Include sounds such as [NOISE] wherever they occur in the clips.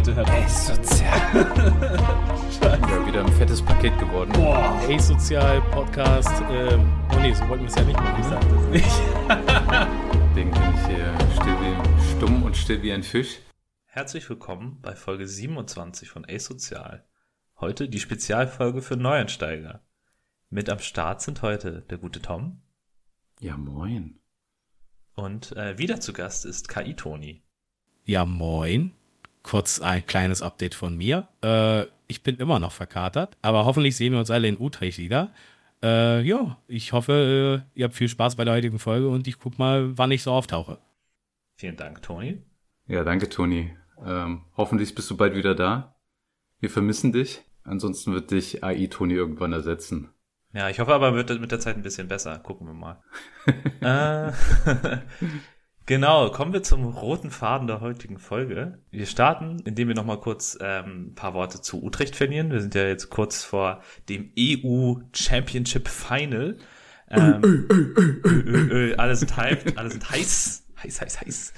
bitte hört auf. Sozial. [LAUGHS] ja, wieder ein fettes Paket geworden. Boah, Sozial Podcast. Ähm, oh nee, so wollten wir es ja nicht machen. Ich sag das nicht. [LAUGHS] Deswegen bin ich hier still wie, stumm und still wie ein Fisch. Herzlich willkommen bei Folge 27 von Asozial. Heute die Spezialfolge für Neuansteiger. Mit am Start sind heute der gute Tom. Ja, moin. Und äh, wieder zu Gast ist KI Toni. Ja, moin. Kurz ein kleines Update von mir. Äh, ich bin immer noch verkatert, aber hoffentlich sehen wir uns alle in Utrecht wieder. Äh, ja, ich hoffe, äh, ihr habt viel Spaß bei der heutigen Folge und ich guck mal, wann ich so auftauche. Vielen Dank, Toni. Ja, danke, Toni. Ähm, hoffentlich bist du bald wieder da. Wir vermissen dich. Ansonsten wird dich AI Toni irgendwann ersetzen. Ja, ich hoffe aber, wird mit der Zeit ein bisschen besser. Gucken wir mal. [LAUGHS] äh, [LAUGHS] genau, kommen wir zum roten Faden der heutigen Folge. Wir starten, indem wir nochmal kurz ähm, ein paar Worte zu Utrecht verlieren. Wir sind ja jetzt kurz vor dem EU Championship Final. Ähm, ö, ö, alle sind hyped, alle sind heiß, heiß, heiß, heiß.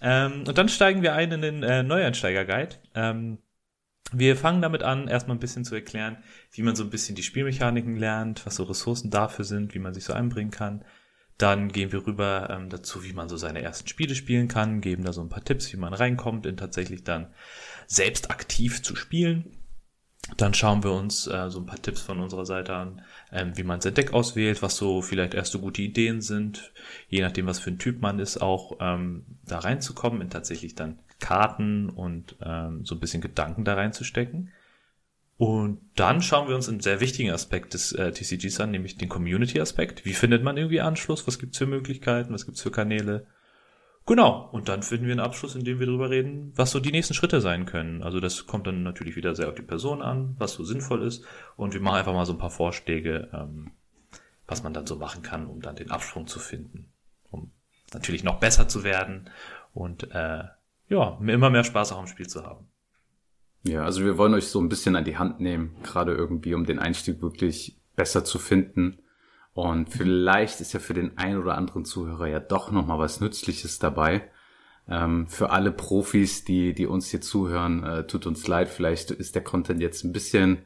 Ähm, und dann steigen wir ein in den äh, Neueinsteiger-Guide. Ähm, wir fangen damit an, erstmal ein bisschen zu erklären, wie man so ein bisschen die Spielmechaniken lernt, was so Ressourcen dafür sind, wie man sich so einbringen kann. Dann gehen wir rüber ähm, dazu, wie man so seine ersten Spiele spielen kann, geben da so ein paar Tipps, wie man reinkommt, in tatsächlich dann selbst aktiv zu spielen. Dann schauen wir uns äh, so ein paar Tipps von unserer Seite an, ähm, wie man sein Deck auswählt, was so vielleicht erste gute Ideen sind, je nachdem, was für ein Typ man ist, auch ähm, da reinzukommen, in tatsächlich dann Karten und ähm, so ein bisschen Gedanken da reinzustecken. Und dann schauen wir uns einen sehr wichtigen Aspekt des äh, TCGs an, nämlich den Community-Aspekt. Wie findet man irgendwie Anschluss? Was gibt's für Möglichkeiten? Was gibt's für Kanäle? Genau. Und dann finden wir einen Abschluss, in dem wir darüber reden, was so die nächsten Schritte sein können. Also das kommt dann natürlich wieder sehr auf die Person an, was so sinnvoll ist. Und wir machen einfach mal so ein paar Vorschläge, ähm, was man dann so machen kann, um dann den Absprung zu finden. Um natürlich noch besser zu werden und äh, ja, immer mehr Spaß auch im Spiel zu haben. Ja, also wir wollen euch so ein bisschen an die Hand nehmen, gerade irgendwie, um den Einstieg wirklich besser zu finden. Und vielleicht ist ja für den einen oder anderen Zuhörer ja doch nochmal was Nützliches dabei. Ähm, für alle Profis, die, die uns hier zuhören, äh, tut uns leid, vielleicht ist der Content jetzt ein bisschen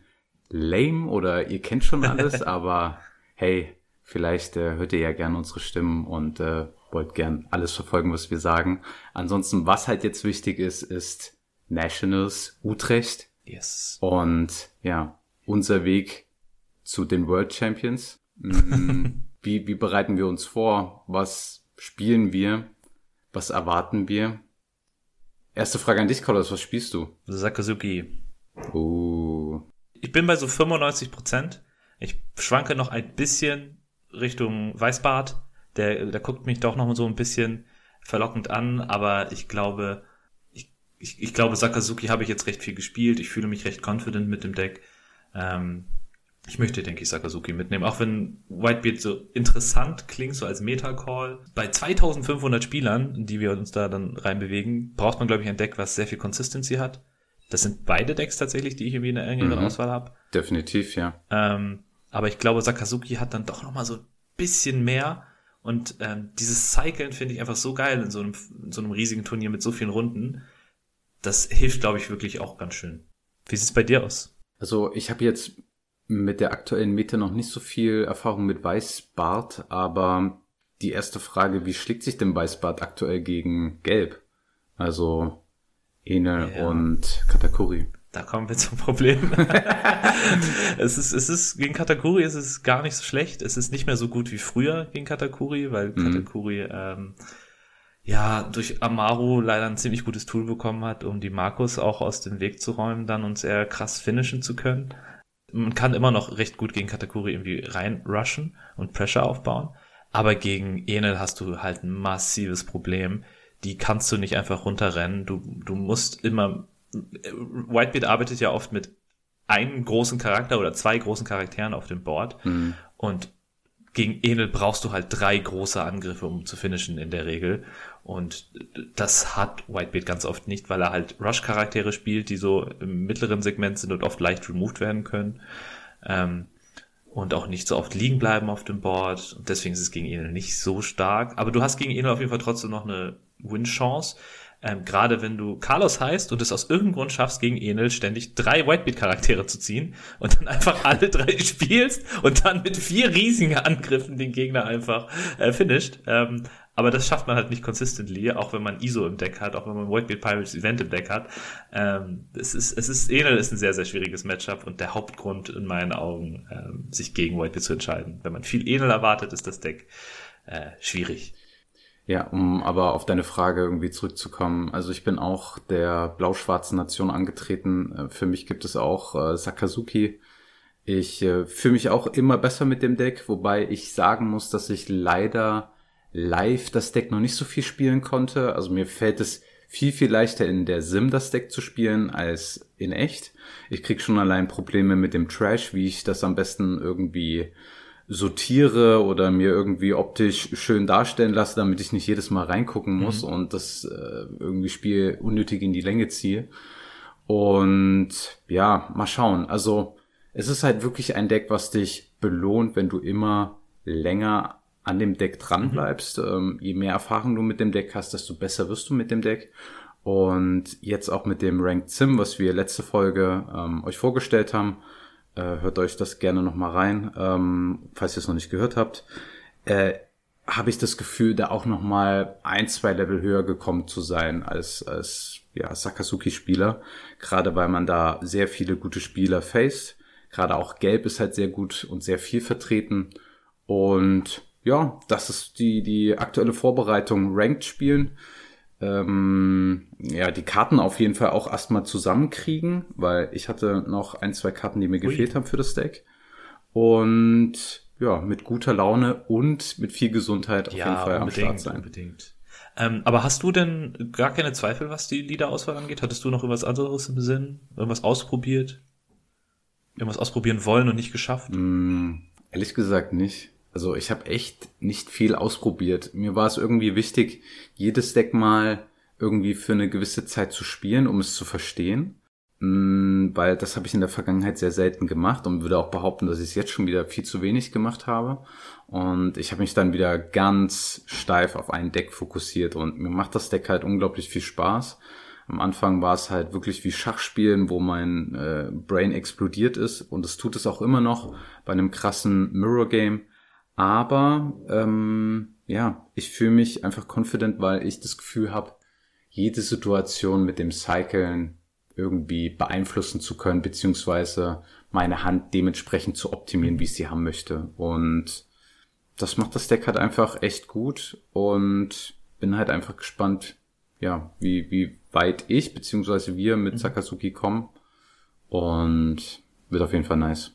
lame oder ihr kennt schon alles, [LAUGHS] aber hey, vielleicht äh, hört ihr ja gern unsere Stimmen und äh, wollt gern alles verfolgen, was wir sagen. Ansonsten, was halt jetzt wichtig ist, ist Nationals Utrecht. Yes. Und ja, unser Weg zu den World Champions. Mm, [LAUGHS] wie, wie bereiten wir uns vor? Was spielen wir? Was erwarten wir? Erste Frage an dich, Carlos, was spielst du? Sakazuki. Uh. Ich bin bei so 95 Prozent. Ich schwanke noch ein bisschen Richtung Weißbart der, der guckt mich doch noch so ein bisschen verlockend an, aber ich glaube, ich, ich, glaube, Sakazuki habe ich jetzt recht viel gespielt. Ich fühle mich recht confident mit dem Deck. Ähm, ich möchte, denke ich, Sakazuki mitnehmen. Auch wenn Whitebeard so interessant klingt, so als Meta-Call. Bei 2500 Spielern, die wir uns da dann reinbewegen, braucht man, glaube ich, ein Deck, was sehr viel Consistency hat. Das sind beide Decks tatsächlich, die ich irgendwie in der engeren mhm. Auswahl habe. Definitiv, ja. Ähm, aber ich glaube, Sakazuki hat dann doch noch mal so ein bisschen mehr. Und ähm, dieses Cyclen finde ich einfach so geil in so, einem, in so einem riesigen Turnier mit so vielen Runden. Das hilft, glaube ich, wirklich auch ganz schön. Wie sieht's bei dir aus? Also ich habe jetzt mit der aktuellen Meta noch nicht so viel Erfahrung mit Weißbart, aber die erste Frage, wie schlägt sich denn Weißbart aktuell gegen Gelb? Also Ene ja. und Katakuri. Da kommen wir zum Problem. [LAUGHS] es ist, es ist, gegen Katakuri ist es gar nicht so schlecht. Es ist nicht mehr so gut wie früher gegen Katakuri, weil mhm. Katakuri, ähm, ja, durch Amaru leider ein ziemlich gutes Tool bekommen hat, um die Markus auch aus dem Weg zu räumen dann und sehr krass finishen zu können. Man kann immer noch recht gut gegen Katakuri irgendwie reinrushen und Pressure aufbauen. Aber gegen Enel hast du halt ein massives Problem. Die kannst du nicht einfach runterrennen. Du, du musst immer Whitebeard arbeitet ja oft mit einem großen Charakter oder zwei großen Charakteren auf dem Board. Mhm. Und gegen Enel brauchst du halt drei große Angriffe, um zu finishen in der Regel. Und das hat Whitebeard ganz oft nicht, weil er halt Rush-Charaktere spielt, die so im mittleren Segment sind und oft leicht removed werden können. Ähm, und auch nicht so oft liegen bleiben auf dem Board. Und deswegen ist es gegen Enel nicht so stark. Aber du hast gegen Enel auf jeden Fall trotzdem noch eine Win-Chance. Ähm, Gerade wenn du Carlos heißt und es aus irgendeinem Grund schaffst, gegen Enel ständig drei Whitebeat-Charaktere zu ziehen und dann einfach alle drei [LAUGHS] spielst und dann mit vier riesigen Angriffen den Gegner einfach äh, finisht. Ähm, aber das schafft man halt nicht consistently, auch wenn man ISO im Deck hat, auch wenn man Whitebeard Pirates Event im Deck hat. Ähm, es ist, es ist, Enel ist ein sehr, sehr schwieriges Matchup und der Hauptgrund in meinen Augen, ähm, sich gegen Whitebeard zu entscheiden. Wenn man viel Enel erwartet, ist das Deck äh, schwierig. Ja, um aber auf deine Frage irgendwie zurückzukommen. Also ich bin auch der blau-schwarzen Nation angetreten. Äh, für mich gibt es auch äh, Sakazuki. Ich äh, fühle mich auch immer besser mit dem Deck, wobei ich sagen muss, dass ich leider live das Deck noch nicht so viel spielen konnte. Also mir fällt es viel, viel leichter in der Sim das Deck zu spielen als in echt. Ich krieg schon allein Probleme mit dem Trash, wie ich das am besten irgendwie sortiere oder mir irgendwie optisch schön darstellen lasse, damit ich nicht jedes Mal reingucken muss mhm. und das äh, irgendwie Spiel unnötig in die Länge ziehe. Und ja, mal schauen. Also es ist halt wirklich ein Deck, was dich belohnt, wenn du immer länger an dem Deck dran mhm. bleibst. Mhm. Ähm, je mehr Erfahrung du mit dem Deck hast, desto besser wirst du mit dem Deck. Und jetzt auch mit dem Ranked Sim, was wir letzte Folge ähm, euch vorgestellt haben, äh, hört euch das gerne nochmal rein, ähm, falls ihr es noch nicht gehört habt. Äh, habe ich das Gefühl, da auch nochmal ein, zwei Level höher gekommen zu sein als, als ja, Sakazuki-Spieler. Gerade weil man da sehr viele gute Spieler faced. Gerade auch Gelb ist halt sehr gut und sehr viel vertreten. Und ja, das ist die, die aktuelle Vorbereitung Ranked spielen ähm, ja, die Karten auf jeden Fall auch erstmal zusammenkriegen, weil ich hatte noch ein, zwei Karten, die mir Ui. gefehlt haben für das Deck. Und ja, mit guter Laune und mit viel Gesundheit auf ja, jeden Fall am Start sein. Unbedingt. Ähm, aber hast du denn gar keine Zweifel, was die Liederauswahl angeht? Hattest du noch irgendwas anderes im Sinn? Irgendwas ausprobiert? Irgendwas ausprobieren wollen und nicht geschafft? Mm, ehrlich gesagt nicht. Also ich habe echt nicht viel ausprobiert. Mir war es irgendwie wichtig, jedes Deck mal irgendwie für eine gewisse Zeit zu spielen, um es zu verstehen. Mm, weil das habe ich in der Vergangenheit sehr selten gemacht und würde auch behaupten, dass ich es jetzt schon wieder viel zu wenig gemacht habe. Und ich habe mich dann wieder ganz steif auf ein Deck fokussiert und mir macht das Deck halt unglaublich viel Spaß. Am Anfang war es halt wirklich wie Schachspielen, wo mein äh, Brain explodiert ist und es tut es auch immer noch bei einem krassen Mirror Game. Aber ähm, ja, ich fühle mich einfach confident, weil ich das Gefühl habe, jede Situation mit dem Cyclen irgendwie beeinflussen zu können, beziehungsweise meine Hand dementsprechend zu optimieren, wie ich sie haben möchte. Und das macht das Deck halt einfach echt gut und bin halt einfach gespannt, ja, wie, wie weit ich beziehungsweise wir mit mhm. Sakazuki kommen. Und wird auf jeden Fall nice.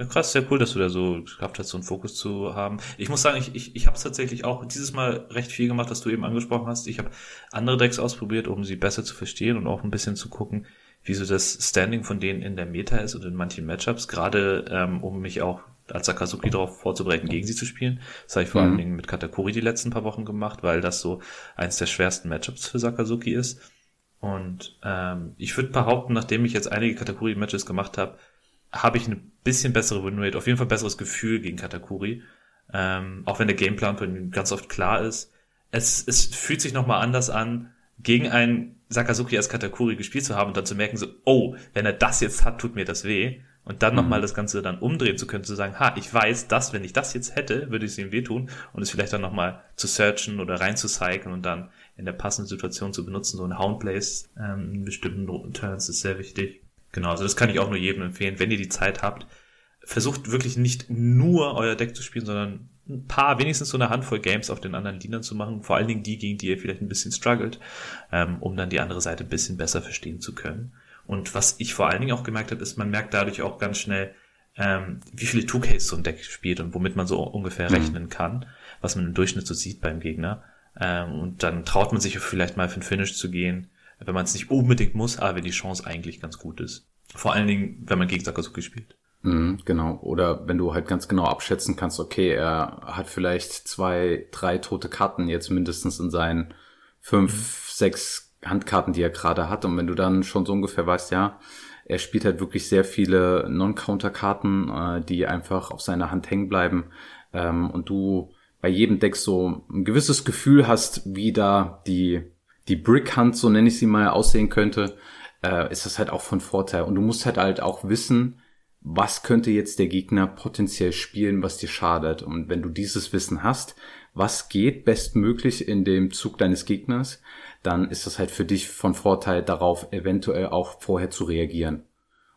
Ja, krass, sehr cool, dass du da so geschafft hast, so einen Fokus zu haben. Ich muss sagen, ich, ich, ich habe es tatsächlich auch dieses Mal recht viel gemacht, was du eben angesprochen hast. Ich habe andere Decks ausprobiert, um sie besser zu verstehen und auch ein bisschen zu gucken, wie so das Standing von denen in der Meta ist und in manchen Matchups, gerade ähm, um mich auch als Sakazuki darauf vorzubereiten, gegen sie zu spielen. Das habe ich vor mhm. allen Dingen mit Katakuri die letzten paar Wochen gemacht, weil das so eins der schwersten Matchups für Sakazuki ist. Und ähm, ich würde behaupten, nachdem ich jetzt einige Katakuri-Matches gemacht habe, habe ich ein bisschen bessere Winrate, auf jeden Fall besseres Gefühl gegen Katakuri. Ähm, auch wenn der Gameplan von ihm ganz oft klar ist. Es, es fühlt sich nochmal anders an, gegen einen Sakazuki als Katakuri gespielt zu haben und dann zu merken, so, oh, wenn er das jetzt hat, tut mir das weh. Und dann mhm. nochmal das Ganze dann umdrehen zu können, zu sagen, ha, ich weiß, dass, wenn ich das jetzt hätte, würde es ihm wehtun und es vielleicht dann nochmal zu searchen oder rein zu cyclen und dann in der passenden Situation zu benutzen, so ein Houndplace ähm, in bestimmten Turns ist sehr wichtig. Genau, also das kann ich auch nur jedem empfehlen, wenn ihr die Zeit habt. Versucht wirklich nicht nur euer Deck zu spielen, sondern ein paar, wenigstens so eine Handvoll Games auf den anderen Liedern zu machen. Vor allen Dingen die, gegen die ihr vielleicht ein bisschen struggelt, ähm, um dann die andere Seite ein bisschen besser verstehen zu können. Und was ich vor allen Dingen auch gemerkt habe, ist, man merkt dadurch auch ganz schnell, ähm, wie viele 2Ks so ein Deck spielt und womit man so ungefähr mhm. rechnen kann, was man im Durchschnitt so sieht beim Gegner. Ähm, und dann traut man sich vielleicht mal für ein Finish zu gehen wenn man es nicht unbedingt muss, aber wenn die Chance eigentlich ganz gut ist. Vor allen Dingen, wenn man gegen Sakazuki spielt. Mhm, genau. Oder wenn du halt ganz genau abschätzen kannst, okay, er hat vielleicht zwei, drei tote Karten jetzt mindestens in seinen fünf, mhm. sechs Handkarten, die er gerade hat. Und wenn du dann schon so ungefähr weißt, ja, er spielt halt wirklich sehr viele Non-Counter-Karten, äh, die einfach auf seiner Hand hängen bleiben. Ähm, und du bei jedem Deck so ein gewisses Gefühl hast, wie da die die Brick Hunt, so nenne ich sie mal, aussehen könnte, äh, ist das halt auch von Vorteil. Und du musst halt halt auch wissen, was könnte jetzt der Gegner potenziell spielen, was dir schadet. Und wenn du dieses Wissen hast, was geht bestmöglich in dem Zug deines Gegners, dann ist das halt für dich von Vorteil darauf, eventuell auch vorher zu reagieren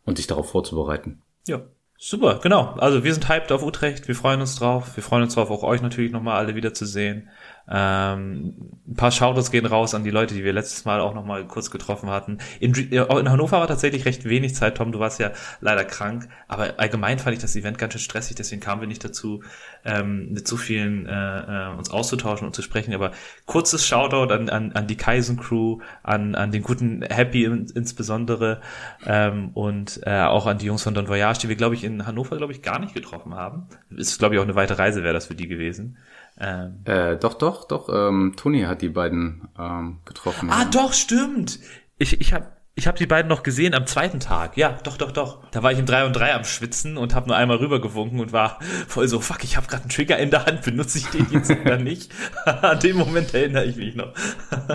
und dich darauf vorzubereiten. Ja, super, genau. Also wir sind hyped auf Utrecht, wir freuen uns drauf. Wir freuen uns drauf, auch euch natürlich nochmal alle wiederzusehen. Ähm, ein paar Shoutouts gehen raus an die Leute, die wir letztes Mal auch noch mal kurz getroffen hatten. In, in, Hannover war tatsächlich recht wenig Zeit, Tom, du warst ja leider krank, aber allgemein fand ich das Event ganz schön stressig, deswegen kamen wir nicht dazu, ähm, mit so vielen äh, äh, uns auszutauschen und zu sprechen. Aber kurzes Shoutout an, an, an die Kaisen Crew, an, an den guten Happy in, insbesondere ähm, und äh, auch an die Jungs von Don Voyage, die wir, glaube ich, in Hannover, glaube ich, gar nicht getroffen haben. Ist, glaube ich, auch eine weite Reise wäre das für die gewesen. Ähm, äh, doch, doch, doch. Ähm, Toni hat die beiden ähm, getroffen. Ah, ja. doch, stimmt. Ich, ich habe ich hab die beiden noch gesehen am zweiten Tag. Ja, doch, doch, doch. Da war ich im 3 und 3 am Schwitzen und habe nur einmal rübergewunken und war voll so, fuck, ich habe gerade einen Trigger in der Hand, benutze ich den jetzt oder nicht? [LAUGHS] [LAUGHS] An dem Moment erinnere ich mich noch.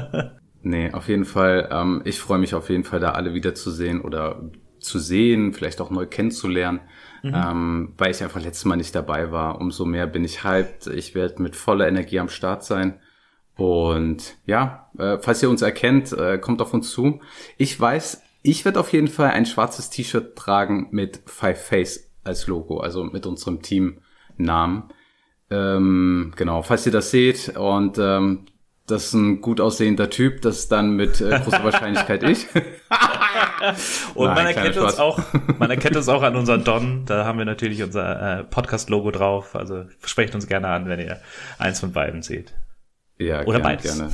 [LAUGHS] nee, auf jeden Fall. Ähm, ich freue mich auf jeden Fall, da alle wiederzusehen oder zu sehen, vielleicht auch neu kennenzulernen. Mhm. Ähm, weil ich einfach letztes Mal nicht dabei war. Umso mehr bin ich hyped. Ich werde mit voller Energie am Start sein. Und ja, äh, falls ihr uns erkennt, äh, kommt auf uns zu. Ich weiß, ich werde auf jeden Fall ein schwarzes T-Shirt tragen mit Five Face als Logo, also mit unserem Teamnamen. Ähm, genau, falls ihr das seht und ähm, das ist ein gut aussehender Typ, das ist dann mit äh, großer [LAUGHS] Wahrscheinlichkeit ich. [LAUGHS] Und Nein, man erkennt uns auch, man erkennt uns auch an unseren Don. Da haben wir natürlich unser äh, Podcast-Logo drauf. Also sprecht uns gerne an, wenn ihr eins von beiden seht. Ja, Oder gerne, beides. gerne.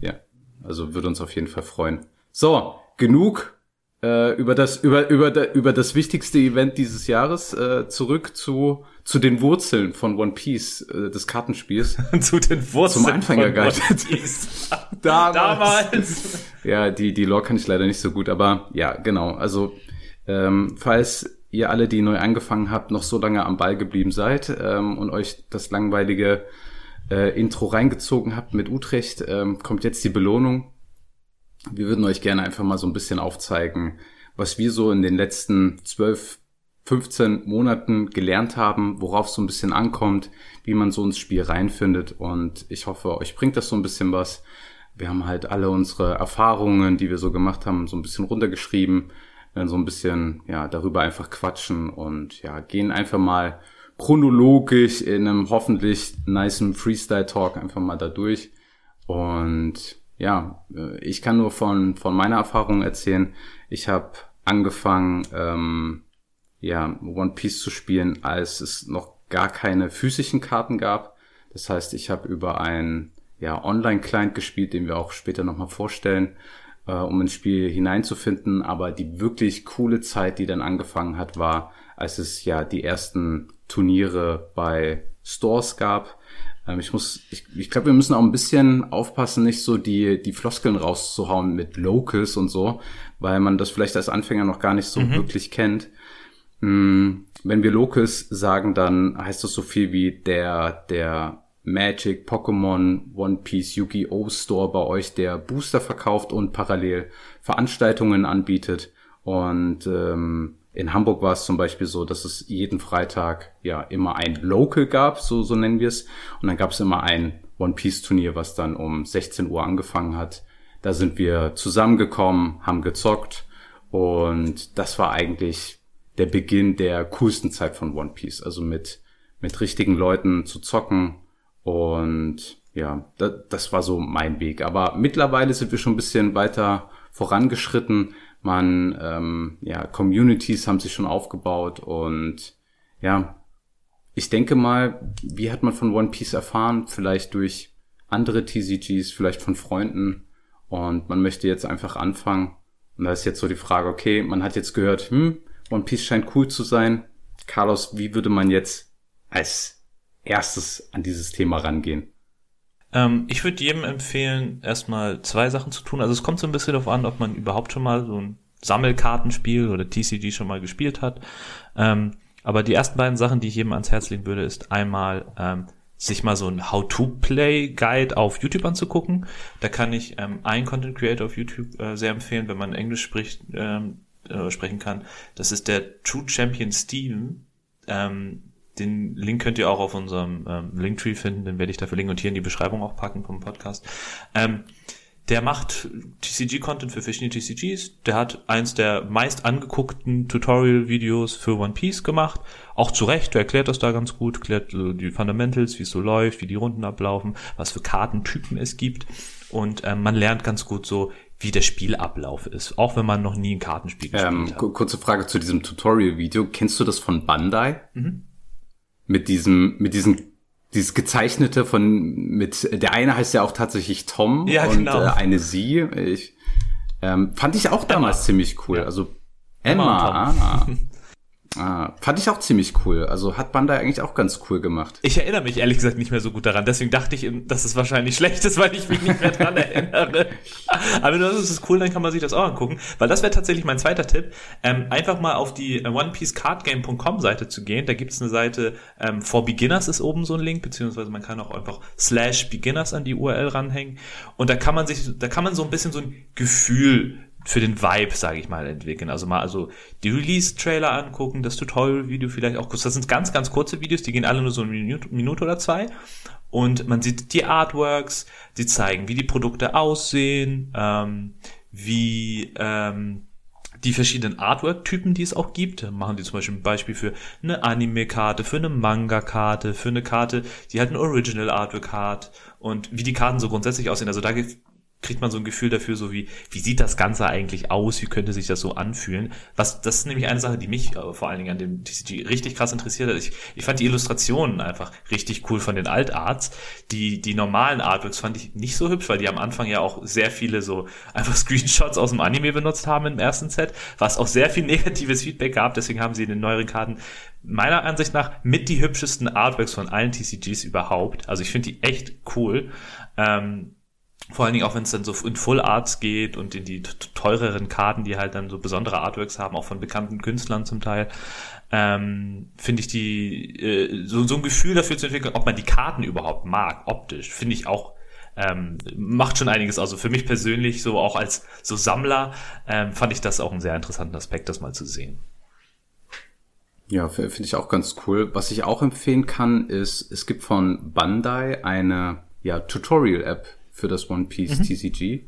ja, also würde uns auf jeden Fall freuen. So, genug äh, über das über über über das wichtigste Event dieses Jahres äh, zurück zu zu den Wurzeln von One Piece äh, des Kartenspiels. [LAUGHS] zu den Wurzeln zum Anfängerguide. [LAUGHS] Damals. Damals. ja, die die Lore kann ich leider nicht so gut, aber ja, genau. Also ähm, falls ihr alle, die neu angefangen habt, noch so lange am Ball geblieben seid ähm, und euch das langweilige äh, Intro reingezogen habt mit Utrecht, ähm, kommt jetzt die Belohnung. Wir würden euch gerne einfach mal so ein bisschen aufzeigen, was wir so in den letzten zwölf, 15 Monaten gelernt haben, worauf es so ein bisschen ankommt, wie man so ins Spiel reinfindet. Und ich hoffe, euch bringt das so ein bisschen was. Wir haben halt alle unsere Erfahrungen, die wir so gemacht haben, so ein bisschen runtergeschrieben, werden so ein bisschen, ja, darüber einfach quatschen und ja, gehen einfach mal chronologisch in einem hoffentlich niceen Freestyle-Talk einfach mal da durch. Und ja, äh, ich kann nur von, von meiner Erfahrung erzählen. Ich habe angefangen, ähm, ja, One Piece zu spielen, als es noch gar keine physischen Karten gab. Das heißt, ich habe über einen ja, Online-Client gespielt, den wir auch später nochmal vorstellen, äh, um ins Spiel hineinzufinden. Aber die wirklich coole Zeit, die dann angefangen hat, war, als es ja die ersten Turniere bei Stores gab. Ähm, ich muss, ich, ich glaube, wir müssen auch ein bisschen aufpassen, nicht so die, die Floskeln rauszuhauen mit Locals und so, weil man das vielleicht als Anfänger noch gar nicht so mhm. wirklich kennt. Hm, wenn wir Locals sagen, dann heißt das so viel wie der, der Magic, Pokémon, One Piece, Yu-Gi-Oh! Store bei euch, der Booster verkauft und parallel Veranstaltungen anbietet. Und ähm, in Hamburg war es zum Beispiel so, dass es jeden Freitag ja immer ein Local gab, so, so nennen wir es. Und dann gab es immer ein One Piece Turnier, was dann um 16 Uhr angefangen hat. Da sind wir zusammengekommen, haben gezockt und das war eigentlich der Beginn der coolsten Zeit von One Piece. Also mit, mit richtigen Leuten zu zocken und ja, das, das war so mein Weg. Aber mittlerweile sind wir schon ein bisschen weiter vorangeschritten. Man, ähm, ja, Communities haben sich schon aufgebaut und ja, ich denke mal, wie hat man von One Piece erfahren? Vielleicht durch andere TCGs, vielleicht von Freunden und man möchte jetzt einfach anfangen. Und da ist jetzt so die Frage, okay, man hat jetzt gehört, hm, One Piece scheint cool zu sein. Carlos, wie würde man jetzt als erstes an dieses Thema rangehen? Ähm, ich würde jedem empfehlen, erstmal zwei Sachen zu tun. Also es kommt so ein bisschen darauf an, ob man überhaupt schon mal so ein Sammelkartenspiel oder TCG schon mal gespielt hat. Ähm, aber die ersten beiden Sachen, die ich jedem ans Herz legen würde, ist einmal ähm, sich mal so ein How-to-Play-Guide auf YouTube anzugucken. Da kann ich ähm, einen Content Creator auf YouTube äh, sehr empfehlen, wenn man Englisch spricht, ähm, äh, sprechen kann. Das ist der True Champion Steven. Ähm, den Link könnt ihr auch auf unserem ähm, Linktree finden, den werde ich da verlinken und hier in die Beschreibung auch packen vom Podcast. Ähm, der macht TCG-Content für verschiedene TCGs. Der hat eins der meist angeguckten Tutorial-Videos für One Piece gemacht. Auch zu Recht, der erklärt das da ganz gut, erklärt so die Fundamentals, wie es so läuft, wie die Runden ablaufen, was für Kartentypen es gibt. Und ähm, man lernt ganz gut so, wie der Spielablauf ist, auch wenn man noch nie ein Kartenspiel gespielt Ähm, hat. ku- kurze Frage zu diesem Tutorial-Video. Kennst du das von Bandai? Mhm. Mit diesem, mit diesem, dieses gezeichnete von, mit, der eine heißt ja auch tatsächlich Tom Ja, und genau. äh, eine sie. Ich, ähm, fand ich auch damals ziemlich cool. Ja. Also Emma Emma. [LAUGHS] ah. fand ich auch ziemlich cool. Also hat Bandai eigentlich auch ganz cool gemacht. Ich erinnere mich ehrlich gesagt nicht mehr so gut daran. Deswegen dachte ich, dass es wahrscheinlich [LAUGHS] schlecht ist, weil ich mich nicht mehr dran erinnere. [LAUGHS] Aber das ist cool, dann kann man sich das auch angucken. Weil das wäre tatsächlich mein zweiter Tipp. Ähm, einfach mal auf die äh, OnePieceCardGame.com Seite zu gehen. Da gibt es eine Seite, ähm, for Beginners ist oben so ein Link, beziehungsweise man kann auch einfach slash Beginners an die URL ranhängen. Und da kann man sich, da kann man so ein bisschen so ein Gefühl für den Vibe, sage ich mal, entwickeln. Also mal also die Release-Trailer angucken, das Tutorial-Video vielleicht auch kurz. Das sind ganz, ganz kurze Videos, die gehen alle nur so eine Minute, Minute oder zwei. Und man sieht die Artworks, die zeigen, wie die Produkte aussehen, ähm, wie ähm, die verschiedenen Artwork-Typen, die es auch gibt. Machen die zum Beispiel ein Beispiel für eine Anime-Karte, für eine Manga-Karte, für eine Karte, die halt ein Original-Artwork hat und wie die Karten so grundsätzlich aussehen. Also da kriegt man so ein Gefühl dafür, so wie, wie sieht das Ganze eigentlich aus, wie könnte sich das so anfühlen. Was, das ist nämlich eine Sache, die mich äh, vor allen Dingen an dem TCG richtig krass interessiert hat. Ich, ich fand die Illustrationen einfach richtig cool von den Altarts. Die, die normalen Artworks fand ich nicht so hübsch, weil die am Anfang ja auch sehr viele so einfach [LAUGHS] Screenshots aus dem Anime benutzt haben im ersten Set, was auch sehr viel negatives Feedback gab. Deswegen haben sie in den neueren Karten meiner Ansicht nach mit die hübschesten Artworks von allen TCGs überhaupt. Also ich finde die echt cool. Ähm, vor allen Dingen auch, wenn es dann so in Full Arts geht und in die teureren Karten, die halt dann so besondere Artworks haben, auch von bekannten Künstlern zum Teil, ähm, finde ich die, äh, so, so ein Gefühl dafür zu entwickeln, ob man die Karten überhaupt mag, optisch, finde ich auch, ähm, macht schon einiges. Also für mich persönlich, so auch als so Sammler, ähm, fand ich das auch einen sehr interessanten Aspekt, das mal zu sehen. Ja, finde ich auch ganz cool. Was ich auch empfehlen kann, ist, es gibt von Bandai eine ja, Tutorial-App für das One Piece TCG.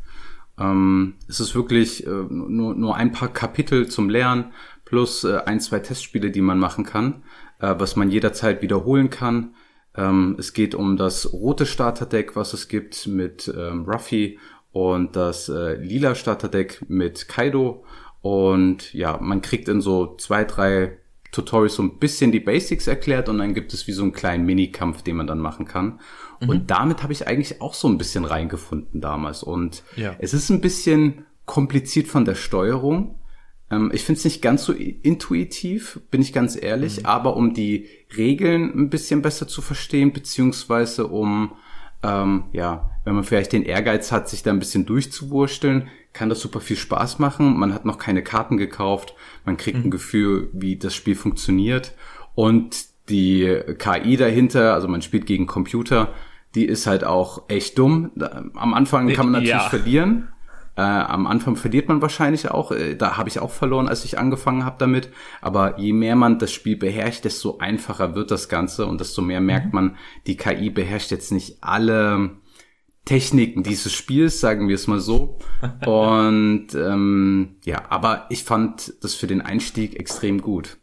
Ähm, es ist wirklich äh, nur, nur ein paar Kapitel zum Lernen plus äh, ein, zwei Testspiele, die man machen kann, äh, was man jederzeit wiederholen kann. Ähm, es geht um das rote Starterdeck, was es gibt mit ähm, Ruffy und das äh, lila Starterdeck mit Kaido. Und ja, man kriegt in so zwei, drei Tutorials so ein bisschen die Basics erklärt und dann gibt es wie so einen kleinen Minikampf, den man dann machen kann. Und damit habe ich eigentlich auch so ein bisschen reingefunden damals. Und Ja. es ist ein bisschen kompliziert von der Steuerung. Ähm, ich finde es nicht ganz so intuitiv, bin ich ganz ehrlich, aber um die Regeln ein bisschen besser zu verstehen, beziehungsweise um, ähm, ja, wenn man vielleicht den Ehrgeiz hat, sich da ein bisschen durchzuwursteln, kann das super viel Spaß machen. Man hat noch keine Karten gekauft, man kriegt ein Gefühl, wie das Spiel funktioniert und die KI dahinter, also man spielt gegen Computer, die ist halt auch echt dumm. Am Anfang kann man natürlich Ja. verlieren. Äh, am Anfang verliert man wahrscheinlich auch. Äh, da habe ich auch verloren, als ich angefangen habe damit. Aber je mehr man das Spiel beherrscht, desto einfacher wird das Ganze und desto mehr merkt man, die KI beherrscht jetzt nicht alle Techniken dieses Spiels, sagen wir es mal so. [LAUGHS] Und ähm, ja, aber ich fand das für den Einstieg extrem gut.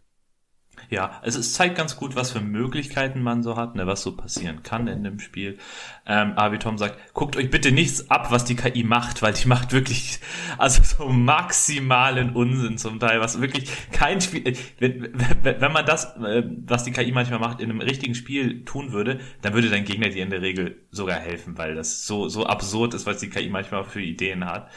Ja, also es zeigt ganz gut, was für Möglichkeiten man so hat, ne, was so passieren kann in dem Spiel. Ähm, aber wie Tom sagt, guckt euch bitte nichts ab, was die KI macht, weil die [LAUGHS] macht wirklich, also so maximalen Unsinn zum Teil, was wirklich kein Spiel, äh, wenn, wenn, man das, äh, was die KI manchmal macht, in einem richtigen Spiel tun würde, dann würde dein Gegner dir in der Regel sogar helfen, weil das so, so absurd ist, was die KI manchmal für Ideen hat.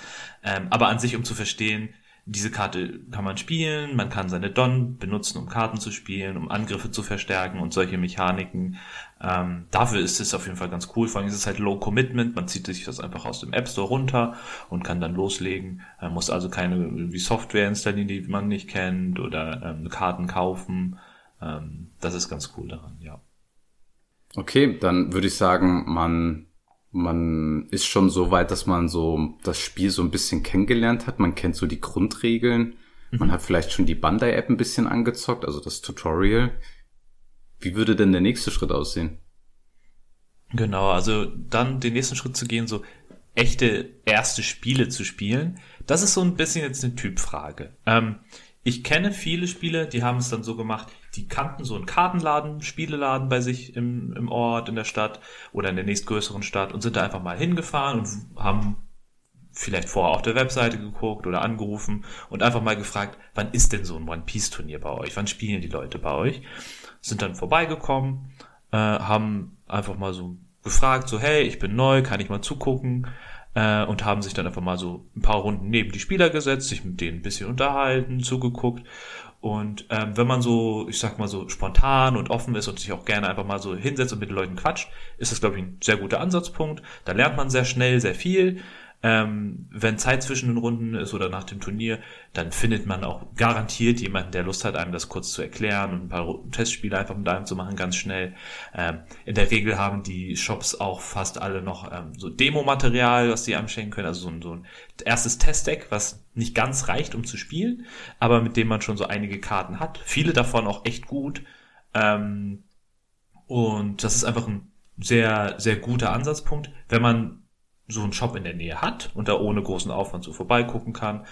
Ähm, aber an sich, um zu verstehen, diese Karte kann man spielen, man kann seine Don benutzen, um Karten zu spielen, um Angriffe zu verstärken und solche Mechaniken. Ähm, dafür ist es auf jeden Fall ganz cool. Vor allem ist es halt Low Commitment. Man zieht sich das einfach aus dem App Store runter und kann dann loslegen. Man muss also keine irgendwie Software installieren, die man nicht kennt oder ähm, Karten kaufen. Ähm, das ist ganz cool daran, ja. Okay, dann würde ich sagen, man, man ist schon so weit, dass man so das Spiel so ein bisschen kennengelernt hat. Man kennt so die Grundregeln. Mhm. Man hat vielleicht schon die Bandai-App ein bisschen angezockt, also das Tutorial. Wie würde denn der nächste Schritt aussehen? Genau, also dann den nächsten Schritt zu gehen, so echte erste Spiele zu spielen, das ist so ein bisschen jetzt eine Typfrage. Ähm, ich kenne viele Spiele, die haben es dann so gemacht, die kannten so einen Kartenladen, Spieleladen bei sich im, im Ort, in der Stadt oder in der nächstgrößeren Stadt und sind da einfach mal hingefahren und haben vielleicht vorher auf der Webseite geguckt oder angerufen und einfach mal gefragt, wann ist denn so ein One-Piece-Turnier bei euch? Wann spielen die Leute bei euch? Sind dann vorbeigekommen, äh, haben einfach mal so gefragt, so hey, ich bin neu, kann ich mal zugucken? Äh, und haben sich dann einfach mal so ein paar Runden neben die Spieler gesetzt, sich mit denen ein bisschen unterhalten, zugeguckt. Und ähm, wenn man so, ich sag mal so spontan und offen ist und sich auch gerne einfach mal so hinsetzt und mit den Leuten quatscht, ist das, glaube ich, ein sehr guter Ansatzpunkt. Da lernt man sehr schnell sehr viel. Ähm, wenn Zeit zwischen den Runden ist oder nach dem Turnier, dann findet man auch garantiert jemanden, der Lust hat, einem das kurz zu erklären und ein paar Testspiele einfach mit einem zu machen, ganz schnell. Ähm, in der Regel haben die Shops auch fast alle noch ähm, so Demo-Material, was die einem können, also so ein, so ein erstes Testdeck, was nicht ganz reicht, um zu spielen, aber mit dem man schon so einige Karten hat. Viele davon auch echt gut. Ähm, und das ist einfach ein sehr, sehr guter Ansatzpunkt, wenn man so einen Shop in der Nähe hat und da ohne großen Aufwand so vorbeigucken kann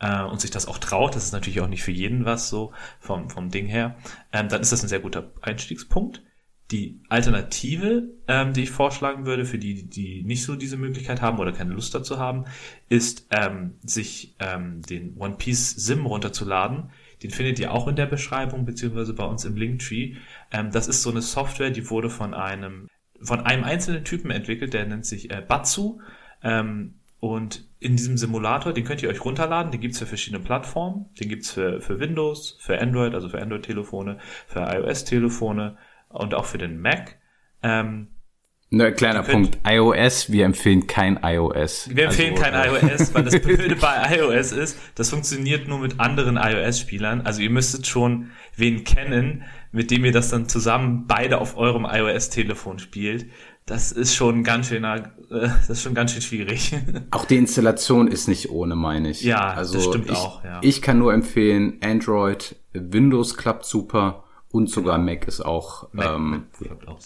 äh, und sich das auch traut, das ist natürlich auch nicht für jeden was so vom, vom Ding her, ähm, dann ist das ein sehr guter Einstiegspunkt. Die Alternative, ähm, die ich vorschlagen würde, für die, die nicht so diese Möglichkeit haben oder keine Lust dazu haben, ist, ähm, sich ähm, den One Piece Sim runterzuladen. Den findet ihr auch in der Beschreibung, beziehungsweise bei uns im Linktree. Ähm, das ist so eine Software, die wurde von einem von einem einzelnen Typen entwickelt, der nennt sich äh, Batsu. Ähm, und in diesem Simulator, den könnt ihr euch runterladen, den gibt's für verschiedene Plattformen. Den gibt's für, für Windows, für Android, also für Android-Telefone, für iOS-Telefone und auch für den Mac. Ähm, ein kleiner Punkt. iOS, wir empfehlen kein iOS. Wir empfehlen also, kein äh, iOS, weil das [LAUGHS] Blöde bei iOS ist, das funktioniert nur mit anderen iOS-Spielern. Also ihr müsstet schon wen kennen, mit dem ihr das dann zusammen beide auf eurem iOS-Telefon spielt. Das ist schon ganz schön, äh, das ist schon ganz schön schwierig. [LAUGHS] Auch die Installation ist nicht ohne, meine ich. Ja, also das stimmt ich, auch. Ja. Ich kann nur empfehlen, Android, Windows klappt super und sogar genau. Mac ist auch. Mac, ähm, auch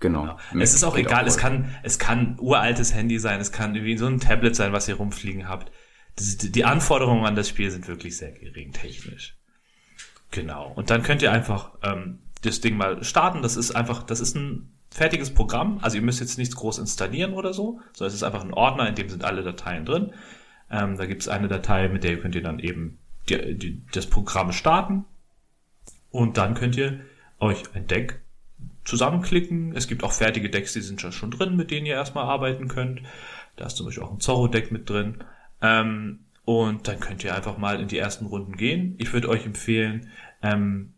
Genau. genau. Es ist auch egal, auch es kann, es kann uraltes Handy sein, es kann irgendwie so ein Tablet sein, was ihr rumfliegen habt. Die Anforderungen an das Spiel sind wirklich sehr gering technisch. Genau. Und dann könnt ihr einfach ähm, das Ding mal starten. Das ist einfach, das ist ein fertiges Programm. Also ihr müsst jetzt nichts groß installieren oder so, sondern es ist einfach ein Ordner, in dem sind alle Dateien drin. Ähm, da gibt es eine Datei, mit der könnt ihr dann eben die, die, das Programm starten. Und dann könnt ihr euch ein Deck zusammenklicken. Es gibt auch fertige Decks, die sind schon drin, mit denen ihr erstmal arbeiten könnt. Da ist zum Beispiel auch ein Zorro-Deck mit drin. Ähm, und dann könnt ihr einfach mal in die ersten Runden gehen. Ich würde euch empfehlen, ähm,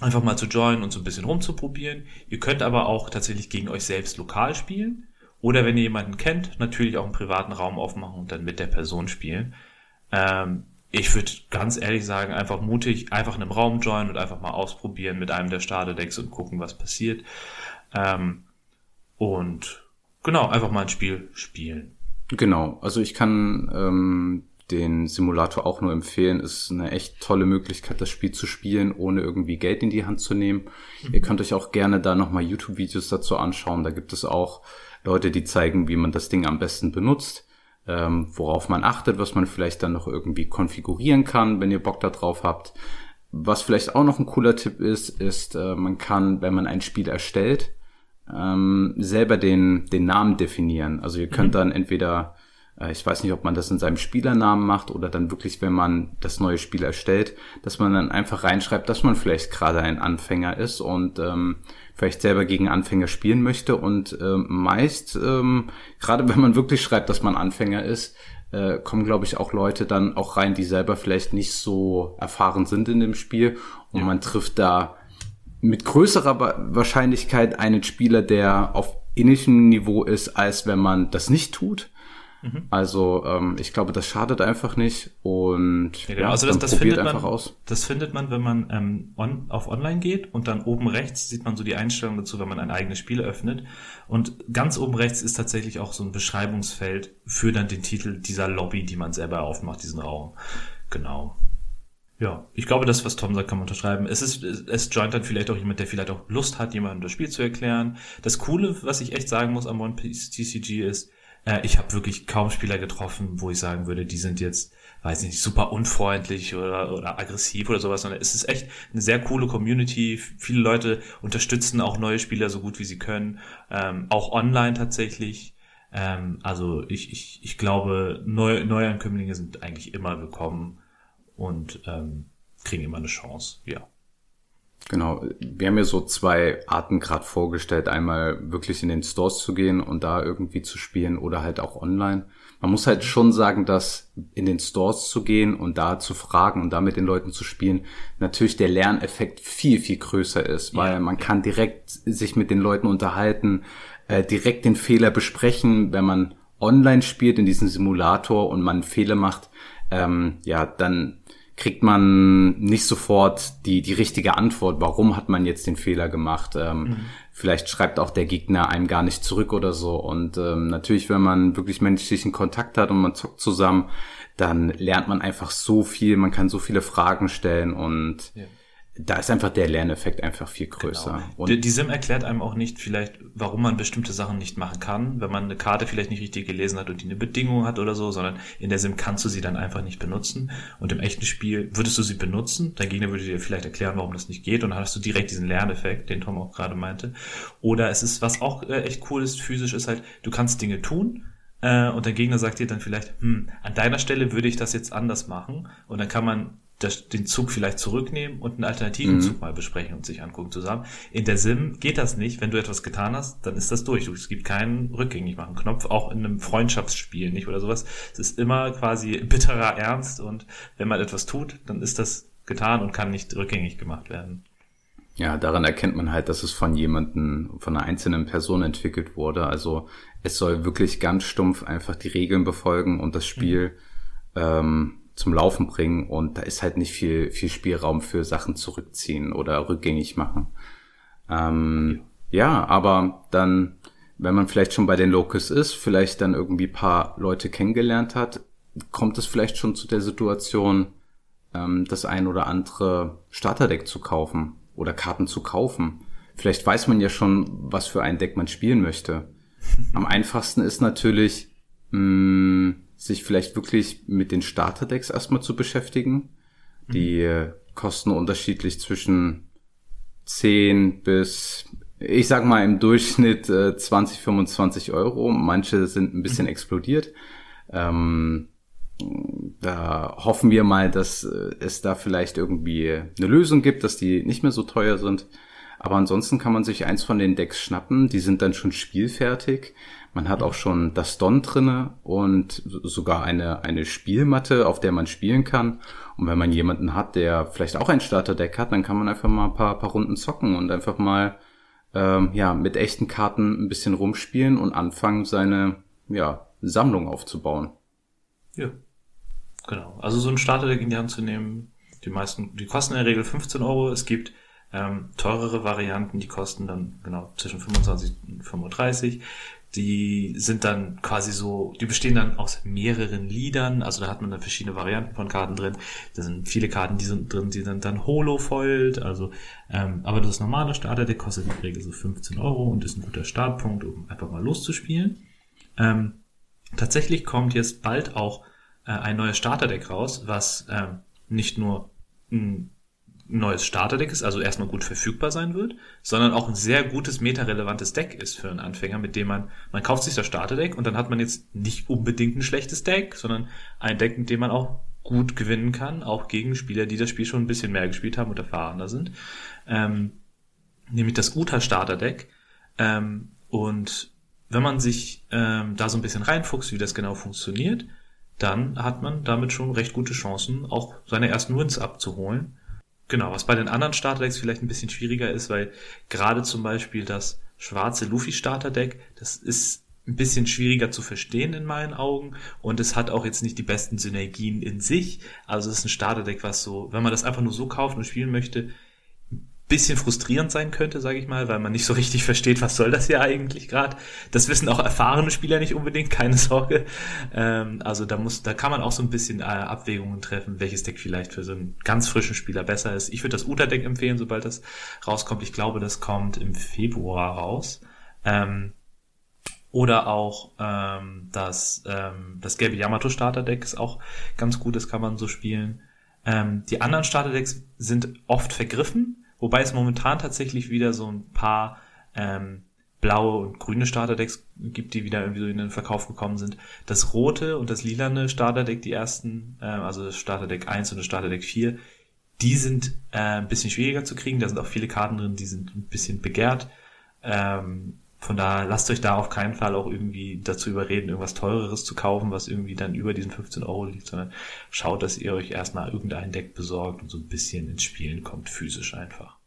einfach mal zu joinen und so ein bisschen rumzuprobieren. Ihr könnt aber auch tatsächlich gegen euch selbst lokal spielen. Oder wenn ihr jemanden kennt, natürlich auch einen privaten Raum aufmachen und dann mit der Person spielen. Ähm, ich würde ganz ehrlich sagen, einfach mutig, einfach in einem Raum joinen und einfach mal ausprobieren mit einem der Starterdecks und gucken, was passiert. Ähm, und genau, einfach mal ein Spiel spielen. Genau, also ich kann ähm, den Simulator auch nur empfehlen. Ist eine echt tolle Möglichkeit, das Spiel zu spielen, ohne irgendwie Geld in die Hand zu nehmen. Mhm. Ihr könnt euch auch gerne da nochmal YouTube-Videos dazu anschauen. Da gibt es auch Leute, die zeigen, wie man das Ding am besten benutzt ähm, worauf man achtet, was man vielleicht dann noch irgendwie konfigurieren kann, wenn ihr Bock da drauf habt. Was vielleicht auch noch ein cooler Tipp ist, ist, äh, man kann, wenn man ein Spiel erstellt, ähm, selber den, den Namen definieren. Also ihr könnt mhm. dann entweder ich weiß nicht, ob man das in seinem Spielernamen macht oder dann wirklich, wenn man das neue Spiel erstellt, dass man dann einfach reinschreibt, dass man vielleicht gerade ein Anfänger ist und ähm, vielleicht selber gegen Anfänger spielen möchte. Und ähm, meist, ähm, gerade wenn man wirklich schreibt, dass man Anfänger ist, äh, kommen, glaube ich, auch Leute dann auch rein, die selber vielleicht nicht so erfahren sind in dem Spiel. Und ja. man trifft da mit größerer Wahrscheinlichkeit einen Spieler, der auf ähnlichem Niveau ist, als wenn man das nicht tut. Mhm. Also ähm, ich glaube, das schadet einfach nicht und ja, genau. also das, das findet man, aus. Das findet man, wenn man ähm, on, auf Online geht und dann oben rechts sieht man so die Einstellung dazu, wenn man ein eigenes Spiel öffnet und ganz oben rechts ist tatsächlich auch so ein Beschreibungsfeld für dann den Titel dieser Lobby, die man selber aufmacht, diesen Raum. Genau. Ja, ich glaube, das, was Tom sagt, kann man unterschreiben. Es ist, es joint dann vielleicht auch jemand, der vielleicht auch Lust hat, jemandem das Spiel zu erklären. Das Coole, was ich echt sagen muss am One Piece TCG ist, äh, ich habe wirklich kaum Spieler getroffen, wo ich sagen würde, die sind jetzt, weiß nicht, super unfreundlich oder, oder aggressiv oder sowas, sondern es ist echt eine sehr coole Community. Viele Leute unterstützen auch neue Spieler so gut wie sie können, ähm, auch online tatsächlich. Ähm, also ich, ich, ich glaube, Neu Neuankömmlinge sind eigentlich immer willkommen und ähm, kriegen immer eine Chance, ja. Genau, wir haben ja so zwei Arten gerade vorgestellt. Einmal wirklich in den Stores zu gehen und da irgendwie zu spielen oder halt auch online. Man muss halt schon sagen, dass in den Stores zu gehen und da zu fragen und da mit den Leuten zu spielen, natürlich der Lerneffekt viel, viel größer ist, weil ja. man kann direkt sich mit den Leuten unterhalten, äh, direkt den Fehler besprechen, wenn man online spielt in diesem Simulator und man Fehler macht, ähm, ja, dann kriegt man nicht sofort die, die richtige Antwort, warum hat man jetzt den Fehler gemacht. Ähm, mhm. Vielleicht schreibt auch der Gegner einem gar nicht zurück oder so. Und ähm, natürlich, wenn man wirklich menschlichen Kontakt hat und man zockt zusammen, dann lernt man einfach so viel, man kann so viele Fragen stellen und ja da ist einfach der Lerneffekt einfach viel größer. Genau. Und die, die Sim erklärt einem auch nicht vielleicht, warum man bestimmte Sachen nicht machen kann, wenn man eine Karte vielleicht nicht richtig gelesen hat und die eine Bedingung hat oder so, sondern in der Sim kannst du sie dann einfach nicht benutzen. Und im echten Spiel würdest du sie benutzen, dein Gegner würde dir vielleicht erklären, warum das nicht geht und dann hast du direkt diesen Lerneffekt, den Tom auch gerade meinte. Oder es ist, was auch äh, echt cool ist, physisch ist halt, du kannst Dinge tun, äh, und der Gegner sagt dir dann vielleicht, hm, an deiner Stelle würde ich das jetzt anders machen. Und dann kann man das, den Zug vielleicht zurücknehmen und einen alternativen mhm. Zug mal besprechen und sich angucken zusammen. In der Sim geht das nicht. Wenn du etwas getan hast, dann ist das durch. Es gibt keinen rückgängig machen Knopf, auch in einem Freundschaftsspiel nicht oder sowas. Es ist immer quasi bitterer Ernst und wenn man etwas tut, dann ist das getan und kann nicht rückgängig gemacht werden. Ja, daran erkennt man halt, dass es von jemanden, von einer einzelnen Person entwickelt wurde. Also es soll wirklich ganz stumpf einfach die Regeln befolgen und das Spiel mhm. ähm, zum Laufen bringen und da ist halt nicht viel, viel Spielraum für Sachen zurückziehen oder rückgängig machen. Ähm, ja, aber dann, wenn man vielleicht schon bei den Locus ist, vielleicht dann irgendwie paar Leute kennengelernt hat, kommt es vielleicht schon zu der Situation, ähm, das ein oder andere Starterdeck zu kaufen oder Karten zu kaufen. Vielleicht weiß man ja schon, was für ein Deck man spielen möchte. Am einfachsten ist natürlich, mh, mm, sich vielleicht wirklich mit den Starterdecks erstmal zu beschäftigen. Die mhm. kosten unterschiedlich zwischen 10 bis, ich sag mal im Durchschnitt äh, 20, 25 Euro. Manche sind ein bisschen mhm. explodiert. Ähm, da hoffen wir mal, dass äh, es da vielleicht irgendwie eine Lösung gibt, dass die nicht mehr so teuer sind. Aber ansonsten kann man sich eins von den Decks schnappen. Die sind dann schon spielfertig. Man hat auch schon das Don drinne und sogar eine, eine Spielmatte, auf der man spielen kann. Und wenn man jemanden hat, der vielleicht auch ein Starterdeck hat, dann kann man einfach mal ein paar, paar Runden zocken und einfach mal ähm, ja, mit echten Karten ein bisschen rumspielen und anfangen, seine ja, Sammlung aufzubauen. Ja, genau. Also so ein Starterdeck in die Hand zu nehmen, die meisten, die kosten in der Regel 15 Euro. Es gibt ähm, teurere Varianten, die kosten dann genau zwischen 25 und 35 die sind dann quasi so, die bestehen dann aus mehreren Liedern, also da hat man dann verschiedene Varianten von Karten drin. Da sind viele Karten, die sind drin, die sind dann holo-foiled, also, ähm, aber das normale Starter-Deck kostet in der Regel so 15 Euro und ist ein guter Startpunkt, um einfach mal loszuspielen. Ähm, tatsächlich kommt jetzt bald auch äh, ein neues Starter-Deck raus, was ähm, nicht nur ein neues Starterdeck ist, also erstmal gut verfügbar sein wird, sondern auch ein sehr gutes meta-relevantes Deck ist für einen Anfänger, mit dem man, man kauft sich das Starterdeck und dann hat man jetzt nicht unbedingt ein schlechtes Deck, sondern ein Deck, mit dem man auch gut gewinnen kann, auch gegen Spieler, die das Spiel schon ein bisschen mehr gespielt haben und erfahrener sind. Ähm, nämlich das Uta Starterdeck. Ähm, und wenn man sich ähm, da so ein bisschen reinfuchst, wie das genau funktioniert, dann hat man damit schon recht gute Chancen, auch seine ersten Wins abzuholen. Genau, was bei den anderen Starterdecks vielleicht ein bisschen schwieriger ist, weil gerade zum Beispiel das schwarze Luffy Starterdeck, das ist ein bisschen schwieriger zu verstehen in meinen Augen und es hat auch jetzt nicht die besten Synergien in sich. Also es ist ein Starterdeck, was so, wenn man das einfach nur so kaufen und spielen möchte, bisschen frustrierend sein könnte, sage ich mal, weil man nicht so richtig versteht, was soll das hier eigentlich gerade. Das wissen auch erfahrene Spieler nicht unbedingt, keine Sorge. Ähm, also da muss, da kann man auch so ein bisschen äh, Abwägungen treffen, welches Deck vielleicht für so einen ganz frischen Spieler besser ist. Ich würde das Uta-Deck empfehlen, sobald das rauskommt. Ich glaube, das kommt im Februar raus. Ähm, oder auch ähm, das, ähm, das gelbe Yamato Starter Deck ist auch ganz gut, das kann man so spielen. Ähm, die anderen Starter Decks sind oft vergriffen, Wobei es momentan tatsächlich wieder so ein paar ähm, blaue und grüne Starterdecks gibt, die wieder irgendwie so in den Verkauf gekommen sind. Das rote und das lilane Starterdeck, die ersten, äh, also das Starterdeck 1 und das Starterdeck 4, die sind äh, ein bisschen schwieriger zu kriegen. Da sind auch viele Karten drin, die sind ein bisschen begehrt. Ähm, von daher lasst euch da auf keinen Fall auch irgendwie dazu überreden, irgendwas teureres zu kaufen, was irgendwie dann über diesen 15 Euro liegt, sondern schaut, dass ihr euch erstmal irgendein Deck besorgt und so ein bisschen ins Spielen kommt, physisch einfach.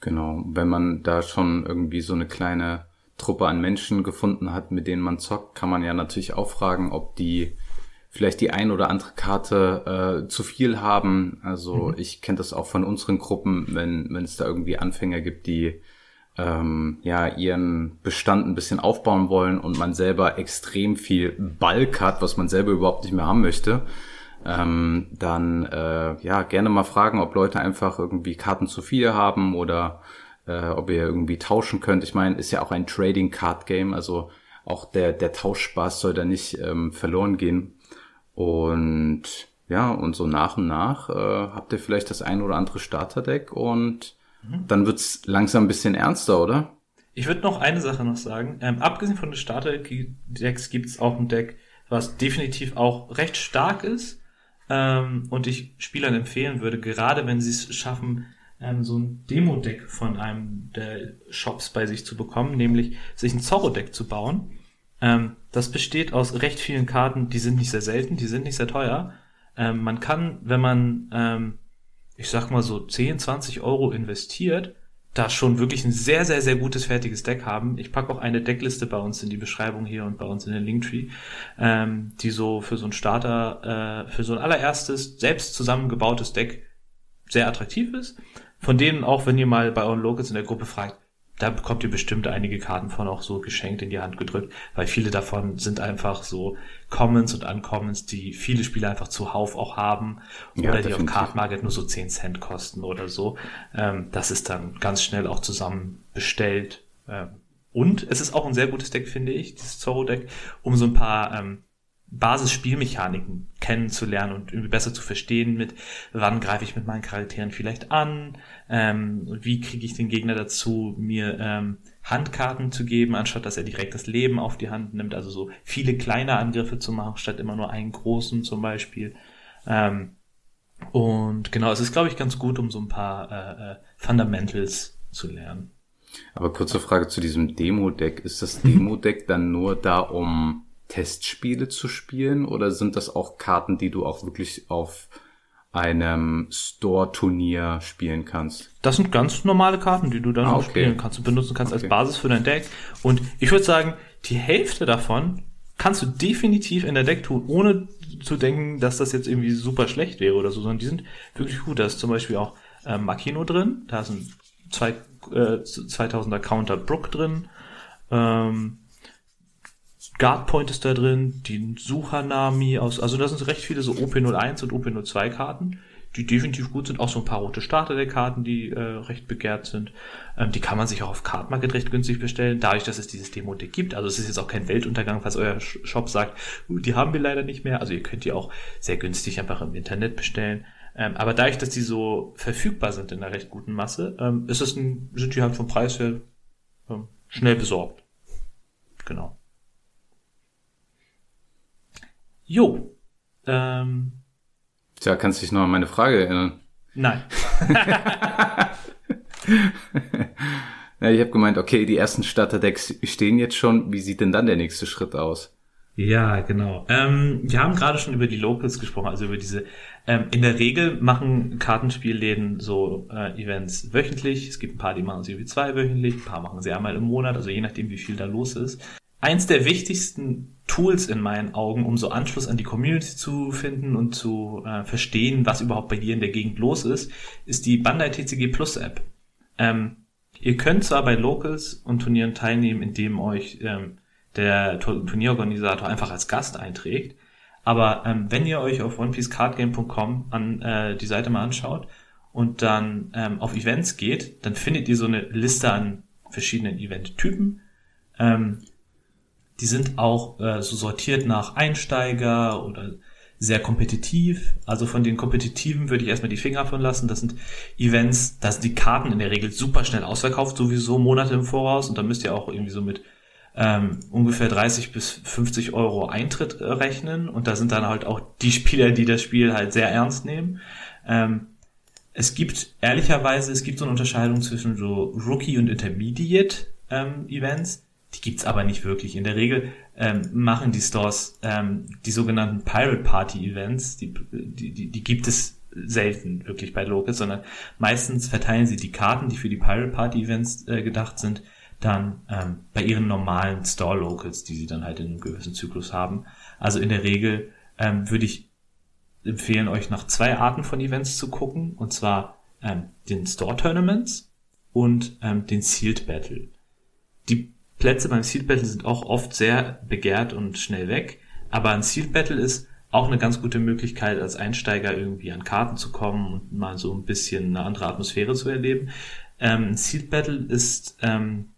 Genau, wenn man da schon irgendwie so eine kleine Truppe an Menschen gefunden hat, mit denen man zockt, kann man ja natürlich auch fragen, ob die vielleicht die ein oder andere Karte äh, zu viel haben. Also mhm. ich kenne das auch von unseren Gruppen, wenn, wenn es da irgendwie Anfänger gibt, die ähm, ja ihren Bestand ein bisschen aufbauen wollen und man selber extrem viel Balk hat, was man selber überhaupt nicht mehr haben möchte, ähm, dann äh, ja gerne mal fragen, ob Leute einfach irgendwie Karten zu viel haben oder äh, ob ihr irgendwie tauschen könnt. Ich meine, ist ja auch ein Trading Card Game, also auch der der Tauschspaß soll da nicht ähm, verloren gehen. Und ja, und so nach und nach äh, habt ihr vielleicht das ein oder andere Starterdeck und. Dann wird's langsam ein bisschen ernster, oder? Ich würde noch eine Sache noch sagen. Ähm, abgesehen von den Starter-Decks gibt's auch ein Deck, was definitiv auch recht stark ist ähm, und ich Spielern empfehlen würde, gerade wenn sie es schaffen, ähm, so ein Demo-Deck von einem der Shops bei sich zu bekommen, nämlich sich ein Zorro-Deck zu bauen. Ähm, das besteht aus recht vielen Karten, die sind nicht sehr selten, die sind nicht sehr teuer. Ähm, man kann, wenn man ähm, ich sag mal so 10, 20 Euro investiert, da schon wirklich ein sehr, sehr, sehr gutes fertiges Deck haben. Ich packe auch eine Deckliste bei uns in die Beschreibung hier und bei uns in den Linktree, ähm, die so für so ein Starter, äh, für so ein allererstes selbst zusammengebautes Deck sehr attraktiv ist. Von denen auch, wenn ihr mal bei euren Locals in der Gruppe fragt, da bekommt ihr bestimmt einige Karten von auch so geschenkt in die Hand gedrückt, weil viele davon sind einfach so Commons und Uncommons, die viele Spieler einfach zuhauf auch haben ja, oder die auf Card Market nur so 10 Cent kosten oder so. Ähm, das ist dann ganz schnell auch zusammen bestellt. Ähm, und es ist auch ein sehr gutes Deck, finde ich, dieses Zorro-Deck, um so ein paar ähm, Basisspielmechaniken kennenzulernen und irgendwie besser zu verstehen mit, wann greife ich mit meinen Charakteren vielleicht an, ähm, wie kriege ich den Gegner dazu, mir ähm, Handkarten zu geben, anstatt dass er direkt das Leben auf die Hand nimmt, also so viele kleine Angriffe zu machen, statt immer nur einen großen zum Beispiel. Ähm, und genau, es ist, glaube ich, ganz gut, um so ein paar äh, äh, Fundamentals zu lernen. Aber kurze Frage zu diesem Demo-Deck. Ist das Demo-Deck [LAUGHS] dann nur da, um Testspiele zu spielen oder sind das auch Karten, die du auch wirklich auf einem Store-Turnier spielen kannst? Das sind ganz normale Karten, die du dann ah, okay. spielen kannst und benutzen kannst okay. als Basis für dein Deck. Und ich würde sagen, die Hälfte davon kannst du definitiv in der Deck tun, ohne zu denken, dass das jetzt irgendwie super schlecht wäre oder so, sondern die sind wirklich gut. Da ist zum Beispiel auch äh, Makino drin, da sind zwei, äh, 2000er Counter Brook drin, ähm, Guardpoint ist da drin, die Suchanami aus, also da sind recht viele so OP01 und OP02 Karten, die definitiv gut sind. Auch so ein paar rote Starter der Karten, die äh, recht begehrt sind. Ähm, die kann man sich auch auf Cardmarket recht günstig bestellen, dadurch, dass es dieses Demo-Deck gibt. Also es ist jetzt auch kein Weltuntergang, falls euer Shop sagt, uh, die haben wir leider nicht mehr. Also ihr könnt die auch sehr günstig einfach im Internet bestellen. Ähm, aber dadurch, dass die so verfügbar sind in einer recht guten Masse, ähm, ist es ein, sind die halt vom Preis her ähm, schnell besorgt. Genau. Jo. Ähm, Tja, kannst du dich noch an meine Frage erinnern? Nein. [LAUGHS] ja, ich habe gemeint, okay, die ersten Starterdecks stehen jetzt schon. Wie sieht denn dann der nächste Schritt aus? Ja, genau. Ähm, wir haben gerade schon über die Locals gesprochen, also über diese. Ähm, in der Regel machen Kartenspielläden so äh, Events wöchentlich. Es gibt ein paar, die machen sie irgendwie zwei wöchentlich, ein paar machen sie einmal im Monat, also je nachdem, wie viel da los ist. eins der wichtigsten Tools in meinen Augen, um so Anschluss an die Community zu finden und zu äh, verstehen, was überhaupt bei dir in der Gegend los ist, ist die Bandai TCG Plus App. Ähm, ihr könnt zwar bei Locals und Turnieren teilnehmen, indem euch ähm, der Turnierorganisator einfach als Gast einträgt, aber ähm, wenn ihr euch auf onepiececardgame.com an äh, die Seite mal anschaut und dann ähm, auf Events geht, dann findet ihr so eine Liste an verschiedenen Event-Typen. Ähm, die sind auch äh, so sortiert nach Einsteiger oder sehr kompetitiv. Also von den kompetitiven würde ich erstmal die Finger von lassen. Das sind Events, da sind die Karten in der Regel super schnell ausverkauft, sowieso Monate im Voraus. Und da müsst ihr auch irgendwie so mit ähm, ungefähr 30 bis 50 Euro Eintritt äh, rechnen. Und da sind dann halt auch die Spieler, die das Spiel halt sehr ernst nehmen. Ähm, es gibt ehrlicherweise, es gibt so eine Unterscheidung zwischen so Rookie und Intermediate ähm, Events. Die gibt's aber nicht wirklich. In der Regel ähm, machen die Stores ähm, die sogenannten Pirate Party Events, die, die, die, die gibt es selten wirklich bei Locals, sondern meistens verteilen sie die Karten, die für die Pirate Party Events äh, gedacht sind, dann ähm, bei ihren normalen Store Locals, die sie dann halt in einem gewissen Zyklus haben. Also in der Regel ähm, würde ich empfehlen, euch nach zwei Arten von Events zu gucken, und zwar ähm, den Store Tournaments und ähm, den Sealed Battle. Die Plätze beim Sealed Battle sind auch oft sehr begehrt und schnell weg, aber ein Sealed Battle ist auch eine ganz gute Möglichkeit, als Einsteiger irgendwie an Karten zu kommen und mal so ein bisschen eine andere Atmosphäre zu erleben. Ähm, Sealed Battle ist, ähm,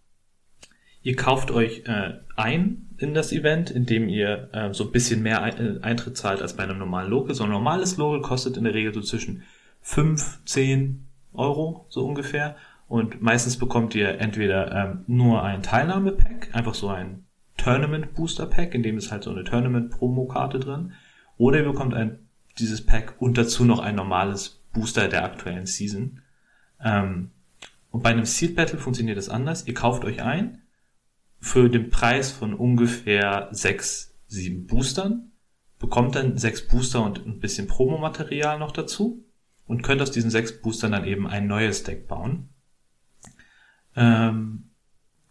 ihr kauft euch äh, ein in das Event, indem ihr äh, so ein bisschen mehr äh, Eintritt zahlt als bei einem normalen Local. So ein normales Local kostet in der Regel so zwischen 5, 10 Euro, so ungefähr. Und meistens bekommt ihr entweder ähm, nur ein Teilnahme-Pack, einfach so ein Tournament-Booster-Pack, in dem ist halt so eine Tournament-Promo-Karte drin. Oder ihr bekommt ein, dieses Pack und dazu noch ein normales Booster der aktuellen Season. Ähm, und bei einem Seed Battle funktioniert das anders. Ihr kauft euch ein für den Preis von ungefähr sechs, sieben Boostern, bekommt dann sechs Booster und ein bisschen Promomaterial noch dazu und könnt aus diesen sechs Boostern dann eben ein neues Deck bauen. Ähm,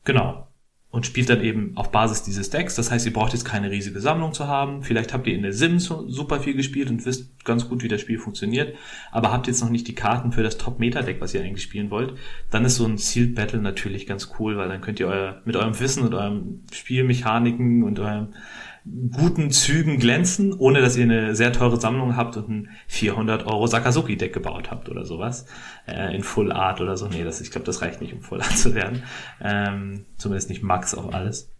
genau. Und spielt dann eben auf Basis dieses Decks. Das heißt, ihr braucht jetzt keine riesige Sammlung zu haben. Vielleicht habt ihr in der Sims super viel gespielt und wisst ganz gut, wie das Spiel funktioniert. Aber habt jetzt noch nicht die Karten für das Top-Meta-Deck, was ihr eigentlich spielen wollt. Dann ist so ein Sealed Battle natürlich ganz cool, weil dann könnt ihr euer, mit eurem Wissen und eurem Spielmechaniken und eurem guten Zügen glänzen, ohne dass ihr eine sehr teure Sammlung habt und ein 400 Euro Sakazuki-Deck gebaut habt oder sowas. Äh, in Full Art oder so. Nee, das, ich glaube, das reicht nicht, um Full Art [LAUGHS] zu werden. Ähm, zumindest nicht Max auf alles.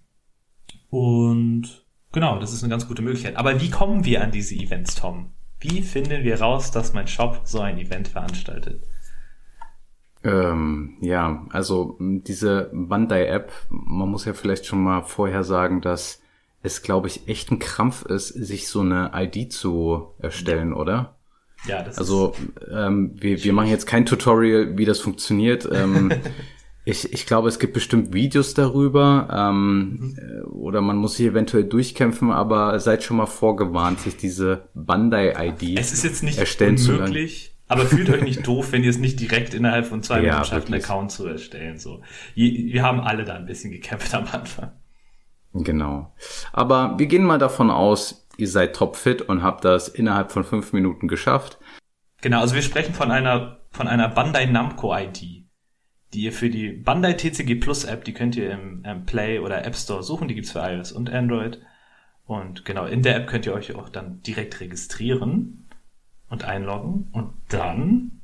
Und genau, das ist eine ganz gute Möglichkeit. Aber wie kommen wir an diese Events, Tom? Wie finden wir raus, dass mein Shop so ein Event veranstaltet? Ähm, ja, also diese Bandai-App, man muss ja vielleicht schon mal vorher sagen, dass es, glaube ich, echt ein Krampf ist, sich so eine ID zu erstellen, ja. oder? Ja, das also ähm, wir, wir machen jetzt kein Tutorial, wie das funktioniert. Ähm, [LAUGHS] ich, ich glaube, es gibt bestimmt Videos darüber ähm, mhm. oder man muss sich eventuell durchkämpfen, aber seid schon mal vorgewarnt, sich diese Bandai-ID Es ist jetzt nicht erstellen unmöglich, aber fühlt euch nicht doof, wenn ihr es nicht direkt innerhalb von zwei Minuten schafft, einen Account zu erstellen. So, Wir haben alle da ein bisschen gekämpft am Anfang. Genau. Aber wir gehen mal davon aus, ihr seid topfit und habt das innerhalb von fünf Minuten geschafft. Genau, also wir sprechen von einer, von einer Bandai Namco ID, die ihr für die Bandai TCG Plus App, die könnt ihr im, im Play oder App Store suchen, die gibt's für iOS und Android. Und genau, in der App könnt ihr euch auch dann direkt registrieren und einloggen und dann.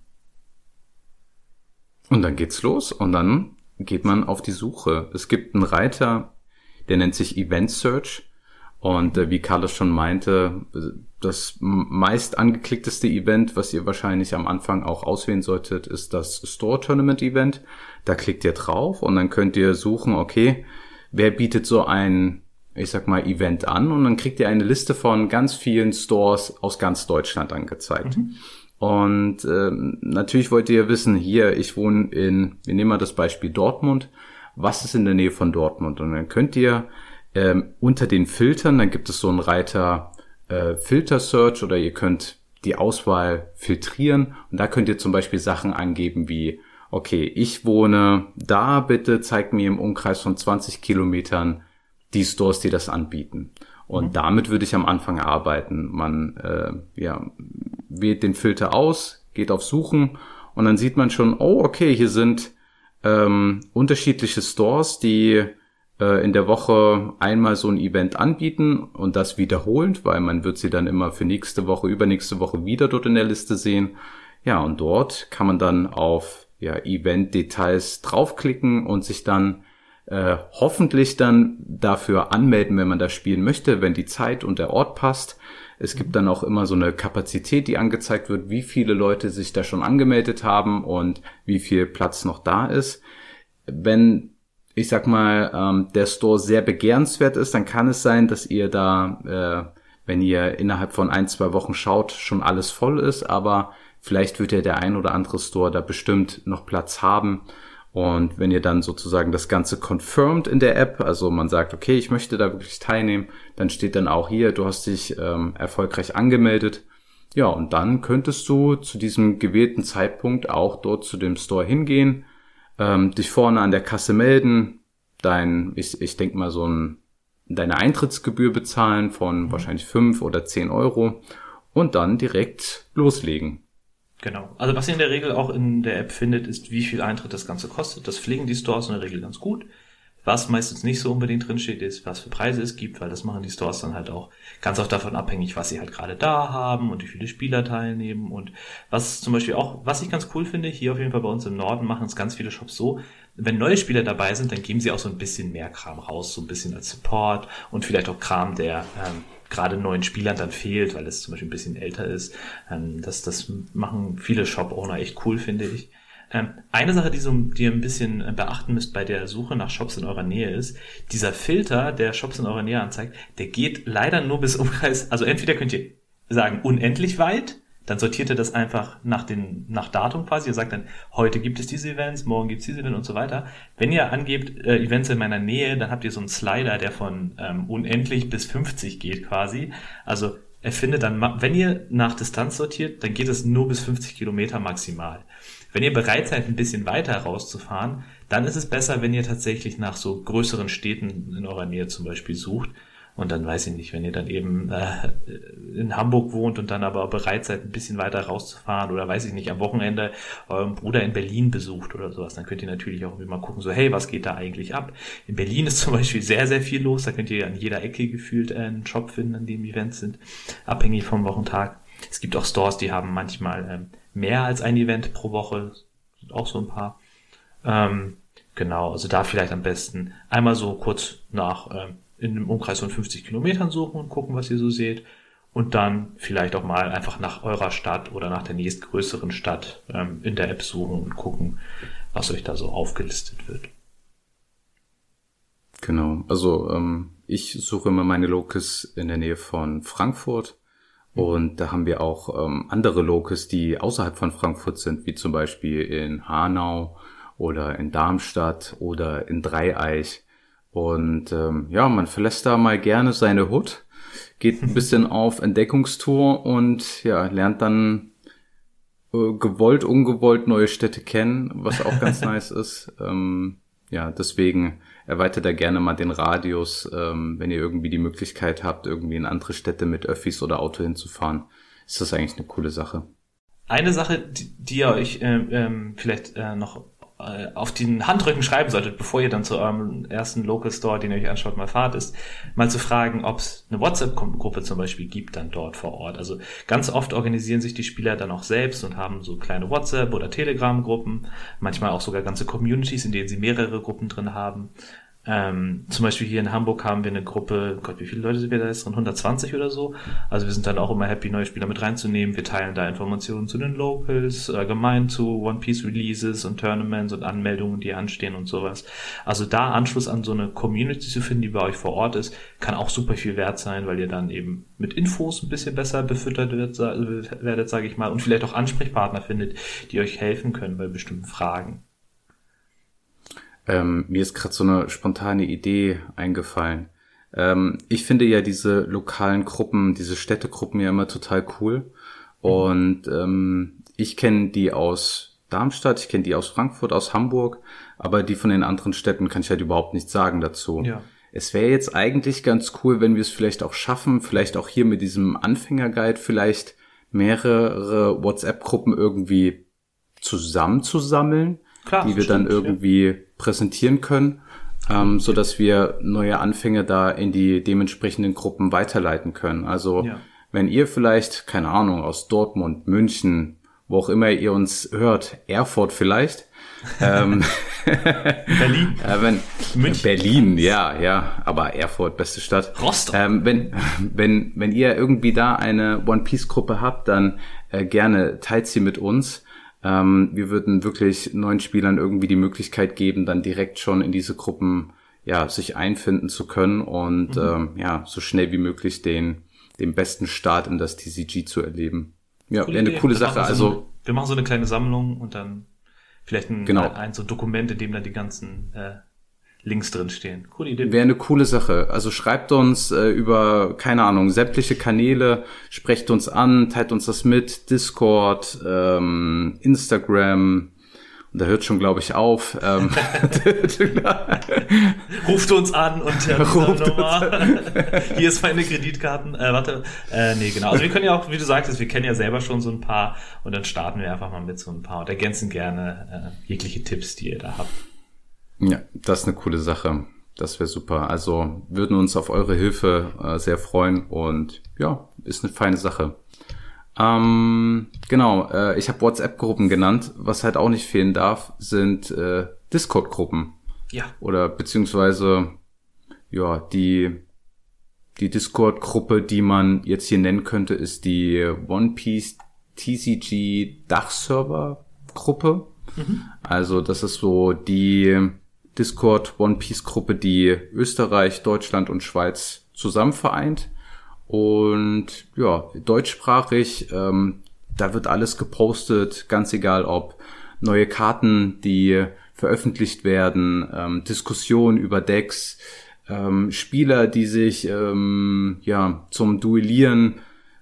Und dann geht's los und dann geht man auf die Suche. Es gibt einen Reiter der nennt sich Event Search. Und äh, wie Carlos schon meinte, das meist angeklickteste Event, was ihr wahrscheinlich am Anfang auch auswählen solltet, ist das Store Tournament Event. Da klickt ihr drauf und dann könnt ihr suchen, okay, wer bietet so ein, ich sag mal, Event an und dann kriegt ihr eine Liste von ganz vielen Stores aus ganz Deutschland angezeigt. Mhm. Und ähm, natürlich wollt ihr wissen, hier, ich wohne in, wir nehmen mal das Beispiel Dortmund was ist in der Nähe von Dortmund. Und dann könnt ihr ähm, unter den Filtern, dann gibt es so einen Reiter äh, Filter Search oder ihr könnt die Auswahl filtrieren und da könnt ihr zum Beispiel Sachen angeben wie, okay, ich wohne da, bitte zeigt mir im Umkreis von 20 Kilometern die Stores, die das anbieten. Und mhm. damit würde ich am Anfang arbeiten. Man äh, ja, wählt den Filter aus, geht auf Suchen und dann sieht man schon, oh, okay, hier sind ähm, unterschiedliche Stores, die äh, in der Woche einmal so ein Event anbieten und das wiederholend, weil man wird sie dann immer für nächste Woche, übernächste Woche wieder dort in der Liste sehen. Ja, und dort kann man dann auf ja, Event-Details draufklicken und sich dann äh, hoffentlich dann dafür anmelden, wenn man das spielen möchte, wenn die Zeit und der Ort passt. Es gibt dann auch immer so eine Kapazität, die angezeigt wird, wie viele Leute sich da schon angemeldet haben und wie viel Platz noch da ist. Wenn ich sag mal, ähm, der Store sehr begehrenswert ist, dann kann es sein, dass ihr da, äh, wenn ihr innerhalb von ein, zwei Wochen schaut, schon alles voll ist, aber vielleicht wird ja der ein oder andere Store da bestimmt noch Platz haben. Und wenn ihr dann sozusagen das Ganze confirmed in der App, also man sagt, okay, ich möchte da wirklich teilnehmen, dann steht dann auch hier, du hast dich ähm, erfolgreich angemeldet. Ja, und dann könntest du zu diesem gewählten Zeitpunkt auch dort zu dem Store hingehen, ähm, dich vorne an der Kasse melden, dein, ich, ich denke mal so ein, deine Eintrittsgebühr bezahlen von mhm. wahrscheinlich fünf oder zehn Euro und dann direkt loslegen. Genau. Also was ihr in der Regel auch in der App findet, ist, wie viel Eintritt das Ganze kostet. Das pflegen die Stores in der Regel ganz gut. Was meistens nicht so unbedingt drinsteht, ist, was für Preise es gibt, weil das machen die Stores dann halt auch ganz oft davon abhängig, was sie halt gerade da haben und wie viele Spieler teilnehmen. Und was zum Beispiel auch, was ich ganz cool finde, hier auf jeden Fall bei uns im Norden machen es ganz viele Shops so, wenn neue Spieler dabei sind, dann geben sie auch so ein bisschen mehr Kram raus, so ein bisschen als Support und vielleicht auch Kram, der ähm, gerade neuen Spielern dann fehlt, weil es zum Beispiel ein bisschen älter ist. Ähm, das, das machen viele Shop-Owner echt cool, finde ich. Ähm, eine Sache, die, so, die ihr ein bisschen äh, beachten müsst bei der Suche nach Shops in eurer Nähe ist, dieser Filter, der Shops in eurer Nähe anzeigt, der geht leider nur bis Umkreis, also entweder könnt ihr sagen unendlich weit, dann sortiert er das einfach nach, den, nach Datum quasi. Ihr sagt dann, heute gibt es diese Events, morgen gibt es diese Events und so weiter. Wenn ihr angebt, äh, Events in meiner Nähe, dann habt ihr so einen Slider, der von ähm, unendlich bis 50 geht quasi. Also er findet dann, wenn ihr nach Distanz sortiert, dann geht es nur bis 50 Kilometer maximal. Wenn ihr bereit seid, ein bisschen weiter rauszufahren, dann ist es besser, wenn ihr tatsächlich nach so größeren Städten in eurer Nähe zum Beispiel sucht. Und dann weiß ich nicht, wenn ihr dann eben äh, in Hamburg wohnt und dann aber bereit seid, ein bisschen weiter rauszufahren oder weiß ich nicht, am Wochenende euren Bruder in Berlin besucht oder sowas, dann könnt ihr natürlich auch mal gucken, so hey, was geht da eigentlich ab? In Berlin ist [LAUGHS] zum Beispiel sehr, sehr viel los, da könnt ihr an jeder Ecke gefühlt einen Shop finden, an dem Events sind, abhängig vom Wochentag. Es gibt auch Stores, die haben manchmal ähm, mehr als ein Event pro Woche, sind auch so ein paar. Ähm, genau, also da vielleicht am besten einmal so kurz nach ähm, in einem Umkreis von 50 Kilometern suchen und gucken, was ihr so seht. Und dann vielleicht auch mal einfach nach eurer Stadt oder nach der nächstgrößeren Stadt ähm, in der App suchen und gucken, was euch da so aufgelistet wird. Genau, also ähm, ich suche immer meine Locus in der Nähe von Frankfurt und da haben wir auch ähm, andere Locus, die außerhalb von Frankfurt sind, wie zum Beispiel in Hanau oder in Darmstadt oder in Dreieich. Und ähm, ja, man verlässt da mal gerne seine Hut, geht ein bisschen [LAUGHS] auf Entdeckungstour und ja, lernt dann äh, gewollt, ungewollt neue Städte kennen, was auch ganz [LAUGHS] nice ist. Ähm, ja, deswegen erweitert da gerne mal den Radius, ähm, wenn ihr irgendwie die Möglichkeit habt, irgendwie in andere Städte mit Öffis oder Auto hinzufahren, ist das eigentlich eine coole Sache. Eine Sache, die, die ihr euch äh, ähm, vielleicht äh, noch äh, auf den Handrücken schreiben solltet, bevor ihr dann zu eurem ersten Local Store, den ihr euch anschaut, mal fahrt, ist mal zu fragen, ob es eine WhatsApp-Gruppe zum Beispiel gibt dann dort vor Ort. Also ganz oft organisieren sich die Spieler dann auch selbst und haben so kleine WhatsApp- oder Telegram-Gruppen, manchmal auch sogar ganze Communities, in denen sie mehrere Gruppen drin haben. Ähm, zum Beispiel hier in Hamburg haben wir eine Gruppe, Gott, wie viele Leute sind wir da jetzt drin? 120 oder so. Also wir sind dann auch immer happy, neue Spieler mit reinzunehmen. Wir teilen da Informationen zu den Locals, allgemein zu One Piece Releases und Tournaments und Anmeldungen, die anstehen und sowas. Also da Anschluss an so eine Community zu finden, die bei euch vor Ort ist, kann auch super viel wert sein, weil ihr dann eben mit Infos ein bisschen besser befüttert werdet, sage ich mal, und vielleicht auch Ansprechpartner findet, die euch helfen können bei bestimmten Fragen. Ähm, mir ist gerade so eine spontane Idee eingefallen. Ähm, ich finde ja diese lokalen Gruppen, diese Städtegruppen ja immer total cool. Und ähm, ich kenne die aus Darmstadt, ich kenne die aus Frankfurt, aus Hamburg, aber die von den anderen Städten kann ich halt überhaupt nichts sagen dazu. Ja. es wäre jetzt eigentlich ganz cool, wenn wir es vielleicht auch schaffen, vielleicht auch hier mit diesem Anfängerguide vielleicht mehrere WhatsApp-Gruppen irgendwie zusammenzusammeln, Klar, die wir stimmt, dann irgendwie ja. präsentieren können, ähm, so dass wir neue Anfänge da in die dementsprechenden Gruppen weiterleiten können. Also ja. wenn ihr vielleicht, keine Ahnung, aus Dortmund, München, wo auch immer ihr uns hört, Erfurt vielleicht, ähm, [LAUGHS] Berlin. [LAUGHS] äh, wenn, München. Berlin, ja, ja, aber Erfurt, beste Stadt. Rostock. Ähm, wenn, wenn, wenn ihr irgendwie da eine One Piece Gruppe habt, dann äh, gerne teilt sie mit uns. Ähm, wir würden wirklich neuen Spielern irgendwie die Möglichkeit geben, dann direkt schon in diese Gruppen ja sich einfinden zu können und mhm. ähm, ja so schnell wie möglich den den besten Start in das TCG zu erleben. Ja, wäre eine coole Sache. So also eine, wir machen so eine kleine Sammlung und dann Vielleicht ein, genau. ein, so ein Dokument, in dem dann die ganzen äh, Links drin stehen. Coole Idee. Wäre eine coole Sache. Also schreibt uns äh, über, keine Ahnung, sämtliche Kanäle, sprecht uns an, teilt uns das mit, Discord, ähm, Instagram, und da hört schon, glaube ich, auf. Ähm, [LAUGHS] Ruft uns an und [LAUGHS] ja, Ruft [LAUGHS] Hier ist meine Kreditkarten. Äh, warte. Äh, nee, genau. Also wir können ja auch, wie du sagtest, wir kennen ja selber schon so ein paar und dann starten wir einfach mal mit so ein paar und ergänzen gerne äh, jegliche Tipps, die ihr da habt. Ja, das ist eine coole Sache. Das wäre super. Also würden uns auf eure Hilfe äh, sehr freuen und ja, ist eine feine Sache. Ähm, genau, äh, ich habe WhatsApp-Gruppen genannt. Was halt auch nicht fehlen darf, sind äh, Discord-Gruppen. Ja. Oder beziehungsweise ja die die Discord-Gruppe, die man jetzt hier nennen könnte, ist die One Piece TCG Dachserver-Gruppe. Mhm. Also das ist so die Discord One Piece Gruppe, die Österreich, Deutschland und Schweiz zusammen vereint. Und ja, deutschsprachig, ähm, da wird alles gepostet, ganz egal ob neue Karten, die veröffentlicht werden, ähm, Diskussionen über Decks, ähm, Spieler, die sich ähm, ja zum Duellieren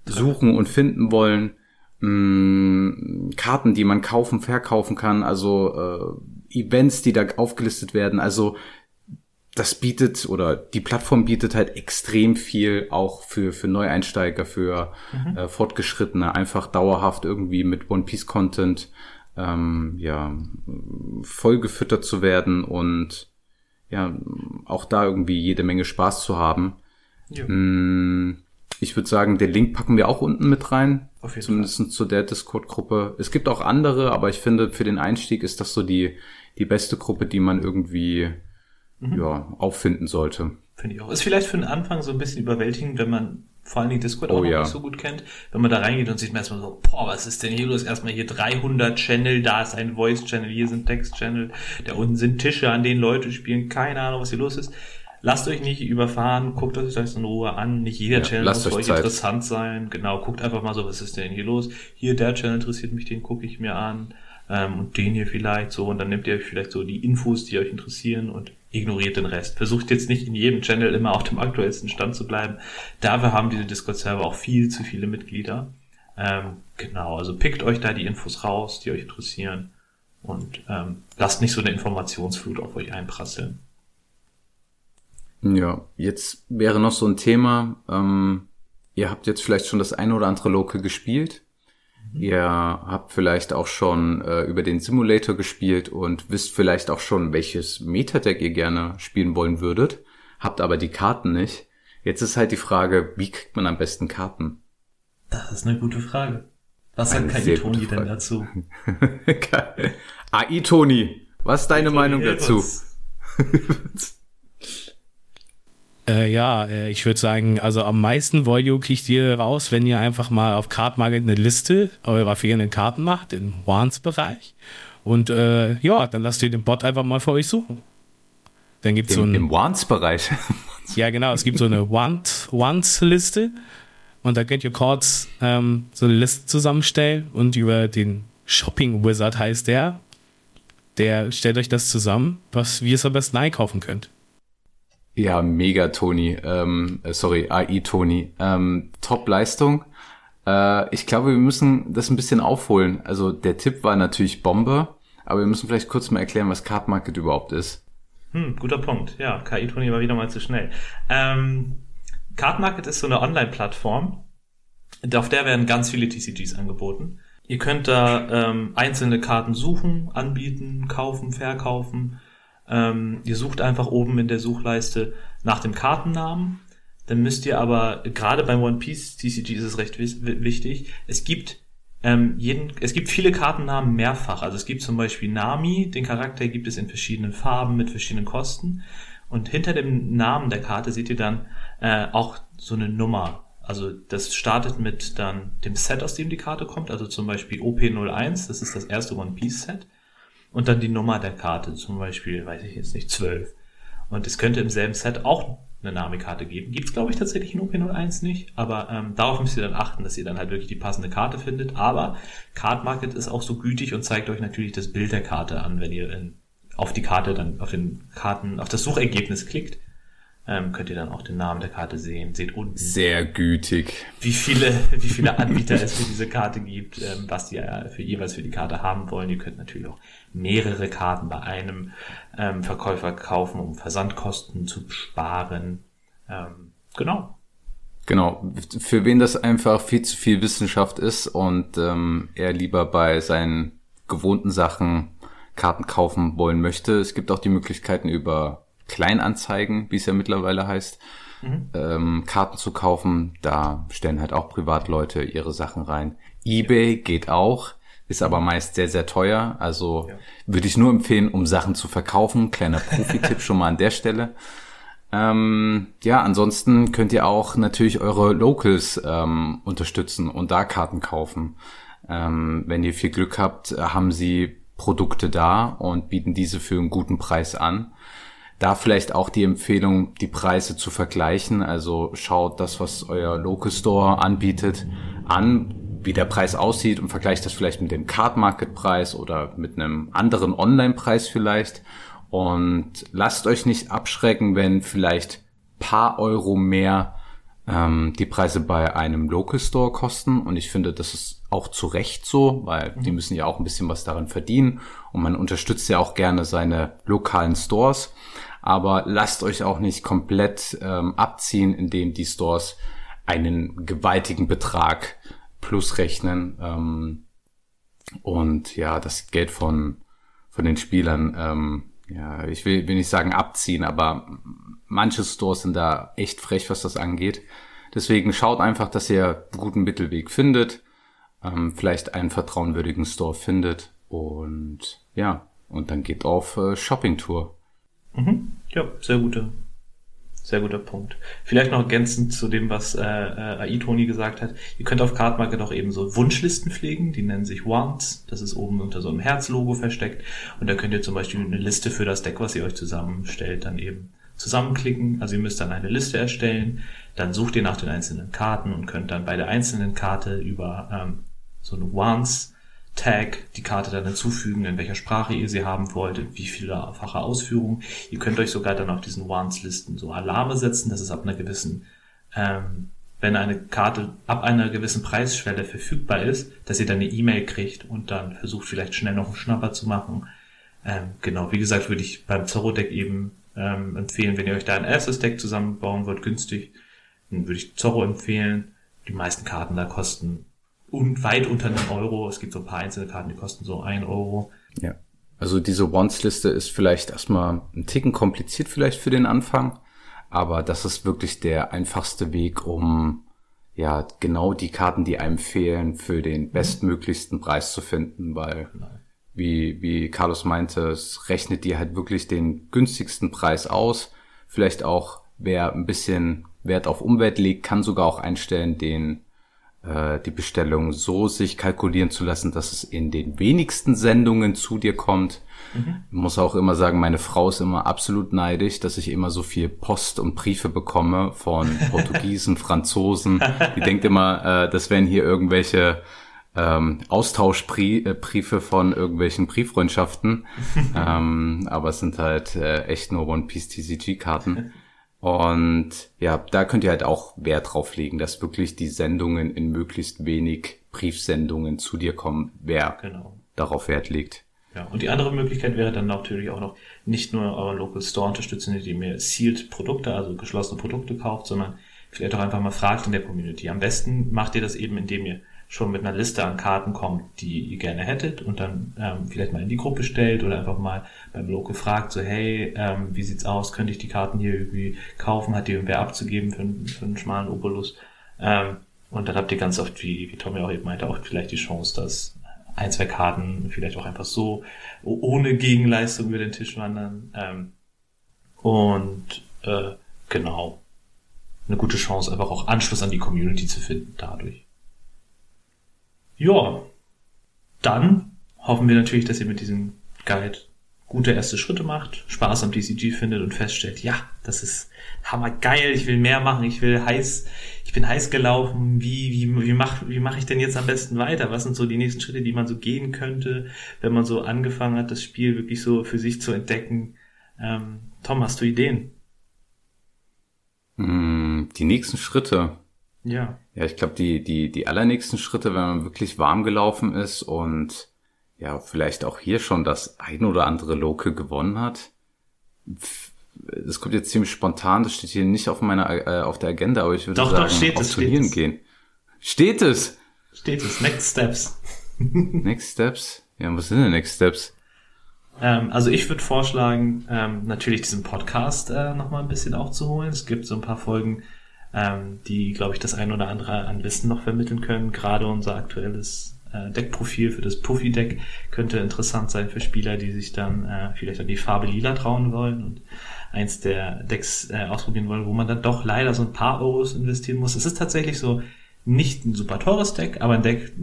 suchen und finden wollen, ähm, Karten, die man kaufen, verkaufen kann, also äh, Events, die da aufgelistet werden. Also das bietet oder die Plattform bietet halt extrem viel auch für, für Neueinsteiger, für mhm. äh, Fortgeschrittene, einfach dauerhaft irgendwie mit One Piece Content ähm, ja, voll gefüttert zu werden und ja, auch da irgendwie jede Menge Spaß zu haben. Ja. Mm, ich würde sagen, den Link packen wir auch unten mit rein. Auf jeden zumindest Fall. zu der Discord-Gruppe. Es gibt auch andere, aber ich finde, für den Einstieg ist das so die, die beste Gruppe, die man irgendwie mhm. ja, auffinden sollte. Finde ich auch. Ist vielleicht für den Anfang so ein bisschen überwältigend, wenn man vor allen Dingen Discord oh, auch noch ja. nicht so gut kennt, wenn man da reingeht und sich erstmal so, boah, was ist denn hier los? Erstmal hier 300 Channel, da ist ein Voice-Channel, hier sind Text-Channel, da unten sind Tische, an denen Leute spielen, keine Ahnung, was hier los ist. Lasst euch nicht überfahren, guckt euch das in Ruhe an. Nicht jeder ja, Channel muss für euch Zeit. interessant sein. Genau, guckt einfach mal so, was ist denn hier los? Hier, der Channel interessiert mich, den gucke ich mir an. Ähm, und den hier vielleicht so. Und dann nehmt ihr euch vielleicht so die Infos, die euch interessieren und ignoriert den Rest. Versucht jetzt nicht in jedem Channel immer auf dem aktuellsten Stand zu bleiben. Dafür haben diese Discord-Server auch viel zu viele Mitglieder. Ähm, genau, also pickt euch da die Infos raus, die euch interessieren und ähm, lasst nicht so eine Informationsflut auf euch einprasseln. Ja, jetzt wäre noch so ein Thema. Ähm, ihr habt jetzt vielleicht schon das eine oder andere Local gespielt. Mhm. Ihr habt vielleicht auch schon äh, über den Simulator gespielt und wisst vielleicht auch schon, welches Metadeck ihr gerne spielen wollen würdet, habt aber die Karten nicht. Jetzt ist halt die Frage, wie kriegt man am besten Karten? Das ist eine gute Frage. Was sagt [LAUGHS] Kai Toni denn dazu? AI Toni, was ist deine Meinung dazu? [LAUGHS] Äh, ja, äh, ich würde sagen, also am meisten Value kriegt ihr raus, wenn ihr einfach mal auf Cardmarket eine Liste eurer fehlenden Karten macht, im Wands-Bereich. Und äh, ja, dann lasst ihr den Bot einfach mal für euch suchen. Dann gibt's so ein, Im Wands-Bereich? [LAUGHS] ja, genau, es gibt so eine Wands-Liste. Und da könnt ihr kurz ähm, so eine Liste zusammenstellen und über den Shopping Wizard heißt der. Der stellt euch das zusammen, was wie ihr es am besten einkaufen könnt. Ja, mega Toni. Ähm, äh, sorry, AI Toni. Ähm, Top-Leistung. Äh, ich glaube, wir müssen das ein bisschen aufholen. Also der Tipp war natürlich Bombe, aber wir müssen vielleicht kurz mal erklären, was Card Market überhaupt ist. Hm, guter Punkt. Ja, KI-Toni war wieder mal zu schnell. Ähm, Card Market ist so eine Online-Plattform, auf der werden ganz viele TCGs angeboten. Ihr könnt da ähm, einzelne Karten suchen, anbieten, kaufen, verkaufen. Ähm, ihr sucht einfach oben in der Suchleiste nach dem Kartennamen. Dann müsst ihr aber, gerade beim One Piece TCG ist es recht wichtig, es gibt ähm, jeden, es gibt viele Kartennamen mehrfach. Also es gibt zum Beispiel Nami, den Charakter gibt es in verschiedenen Farben mit verschiedenen Kosten. Und hinter dem Namen der Karte seht ihr dann äh, auch so eine Nummer. Also das startet mit dann dem Set, aus dem die Karte kommt, also zum Beispiel OP01, das ist das erste One Piece Set. Und dann die Nummer der Karte, zum Beispiel, weiß ich jetzt nicht, 12. Und es könnte im selben Set auch eine Name-Karte geben. Gibt es, glaube ich, tatsächlich in OP01 nicht, aber ähm, darauf müsst ihr dann achten, dass ihr dann halt wirklich die passende Karte findet. Aber Card Market ist auch so gütig und zeigt euch natürlich das Bild der Karte an, wenn ihr in, auf die Karte dann, auf den Karten, auf das Suchergebnis klickt ähm, könnt ihr dann auch den Namen der Karte sehen. Seht unten. Sehr gütig. Wie viele, wie viele Anbieter es für diese Karte gibt, ähm, was die äh, für jeweils für die Karte haben wollen. Ihr könnt natürlich auch mehrere Karten bei einem ähm, Verkäufer kaufen, um Versandkosten zu sparen. Ähm, genau. Genau, für wen das einfach viel zu viel Wissenschaft ist und ähm, er lieber bei seinen gewohnten Sachen Karten kaufen wollen möchte. Es gibt auch die Möglichkeiten über Kleinanzeigen, wie es ja mittlerweile heißt, mhm. ähm, Karten zu kaufen. Da stellen halt auch Privatleute ihre Sachen rein. eBay ja. geht auch, ist aber meist sehr, sehr teuer. Also ja. würde ich nur empfehlen, um Sachen zu verkaufen. Kleiner Profi-Tipp [LAUGHS] schon mal an der Stelle. Ähm, ja, ansonsten könnt ihr auch natürlich eure Locals ähm, unterstützen und da Karten kaufen. Ähm, wenn ihr viel Glück habt, haben sie Produkte da und bieten diese für einen guten Preis an. Da vielleicht auch die Empfehlung, die Preise zu vergleichen. Also schaut das, was euer Local Store anbietet, an, wie der Preis aussieht und vergleicht das vielleicht mit dem Card Market Preis oder mit einem anderen Online-Preis vielleicht. Und lasst euch nicht abschrecken, wenn vielleicht paar Euro mehr ähm, die Preise bei einem Local Store kosten. Und ich finde, das ist auch zu Recht so, weil mhm. die müssen ja auch ein bisschen was daran verdienen. Und man unterstützt ja auch gerne seine lokalen Stores aber lasst euch auch nicht komplett ähm, abziehen, indem die Stores einen gewaltigen Betrag plus rechnen ähm, und ja, das Geld von, von den Spielern, ähm, ja, ich will, will nicht sagen abziehen, aber manche Stores sind da echt frech, was das angeht. Deswegen schaut einfach, dass ihr einen guten Mittelweg findet, ähm, vielleicht einen vertrauenwürdigen Store findet und ja, und dann geht auf äh, Shopping-Tour. Mhm. Ja, sehr guter, sehr guter Punkt. Vielleicht noch ergänzend zu dem, was äh, äh, AI Toni gesagt hat. Ihr könnt auf Cardmarket auch eben so Wunschlisten pflegen, die nennen sich Wants. Das ist oben unter so einem Herzlogo versteckt. Und da könnt ihr zum Beispiel eine Liste für das Deck, was ihr euch zusammenstellt, dann eben zusammenklicken. Also ihr müsst dann eine Liste erstellen. Dann sucht ihr nach den einzelnen Karten und könnt dann bei der einzelnen Karte über ähm, so eine Wants Tag die Karte dann hinzufügen, in welcher Sprache ihr sie haben wollt, wie vielfache Ausführung. Ihr könnt euch sogar dann auf diesen Wants-Listen so Alarme setzen, dass es ab einer gewissen, ähm, wenn eine Karte ab einer gewissen Preisschwelle verfügbar ist, dass ihr dann eine E-Mail kriegt und dann versucht vielleicht schnell noch einen Schnapper zu machen. Ähm, genau, wie gesagt, würde ich beim Zorro-Deck eben ähm, empfehlen, wenn ihr euch da ein erstes Deck zusammenbauen wollt, günstig, dann würde ich Zorro empfehlen. Die meisten Karten da kosten und weit unter einem Euro. Es gibt so ein paar einzelne Karten, die kosten so ein Euro. Ja. Also diese Wants-Liste ist vielleicht erstmal ein Ticken kompliziert vielleicht für den Anfang, aber das ist wirklich der einfachste Weg, um ja genau die Karten, die einem fehlen, für den bestmöglichsten Preis zu finden, weil genau. wie, wie Carlos meinte, es rechnet dir halt wirklich den günstigsten Preis aus. Vielleicht auch, wer ein bisschen Wert auf Umwelt legt, kann sogar auch einstellen, den äh, die Bestellung so sich kalkulieren zu lassen, dass es in den wenigsten Sendungen zu dir kommt. Mhm. Ich muss auch immer sagen, meine Frau ist immer absolut neidisch, dass ich immer so viel Post und Briefe bekomme von [LAUGHS] Portugiesen, Franzosen. Die denkt immer, äh, das wären hier irgendwelche ähm, Austauschbriefe von irgendwelchen Brieffreundschaften. [LAUGHS] ähm, aber es sind halt äh, echt nur One Piece TCG Karten. Und ja, da könnt ihr halt auch Wert drauf legen, dass wirklich die Sendungen in möglichst wenig Briefsendungen zu dir kommen, wer genau. darauf Wert legt. Ja, und die andere Möglichkeit wäre dann natürlich auch noch nicht nur euren Local Store unterstützen, indem ihr sealed Produkte, also geschlossene Produkte kauft, sondern vielleicht auch einfach mal fragt in der Community. Am besten macht ihr das eben, indem ihr schon mit einer Liste an Karten kommt, die ihr gerne hättet und dann ähm, vielleicht mal in die Gruppe stellt oder einfach mal beim Local fragt, so hey, ähm, wie sieht's aus, könnte ich die Karten hier irgendwie kaufen, hat die irgendwer abzugeben für, einen, für einen schmalen Obolus ähm, und dann habt ihr ganz oft, wie, wie Tommy auch eben meinte, auch vielleicht die Chance, dass ein, zwei Karten vielleicht auch einfach so ohne Gegenleistung über den Tisch wandern. Ähm, und äh, genau, eine gute Chance, einfach auch Anschluss an die Community zu finden dadurch. Ja, dann hoffen wir natürlich, dass ihr mit diesem Guide gute erste Schritte macht, Spaß am DCG findet und feststellt, ja, das ist hammergeil, ich will mehr machen, ich will heiß, ich bin heiß gelaufen, wie, wie, wie mache wie mach ich denn jetzt am besten weiter? Was sind so die nächsten Schritte, die man so gehen könnte, wenn man so angefangen hat, das Spiel wirklich so für sich zu entdecken? Ähm, Tom, hast du Ideen? Hm, die nächsten Schritte. Ja. Ja, ich glaube, die, die, die allernächsten Schritte, wenn man wirklich warm gelaufen ist und ja, vielleicht auch hier schon das ein oder andere Loke gewonnen hat. Das kommt jetzt ziemlich spontan, das steht hier nicht auf meiner äh, auf der Agenda, aber ich würde doch, sagen, doch, steht auf es, Turnieren steht gehen. Steht es? Steht es, Next Steps. [LAUGHS] Next Steps? Ja, was sind denn Next Steps? Ähm, also ich würde vorschlagen, ähm, natürlich diesen Podcast äh, nochmal ein bisschen aufzuholen. Es gibt so ein paar Folgen, ähm, die, glaube ich, das ein oder andere an Wissen noch vermitteln können. Gerade unser aktuelles äh, Deckprofil für das Puffy-Deck könnte interessant sein für Spieler, die sich dann äh, vielleicht an die Farbe lila trauen wollen und eins der Decks äh, ausprobieren wollen, wo man dann doch leider so ein paar Euros investieren muss. Es ist tatsächlich so nicht ein super teures Deck, aber ein Deck,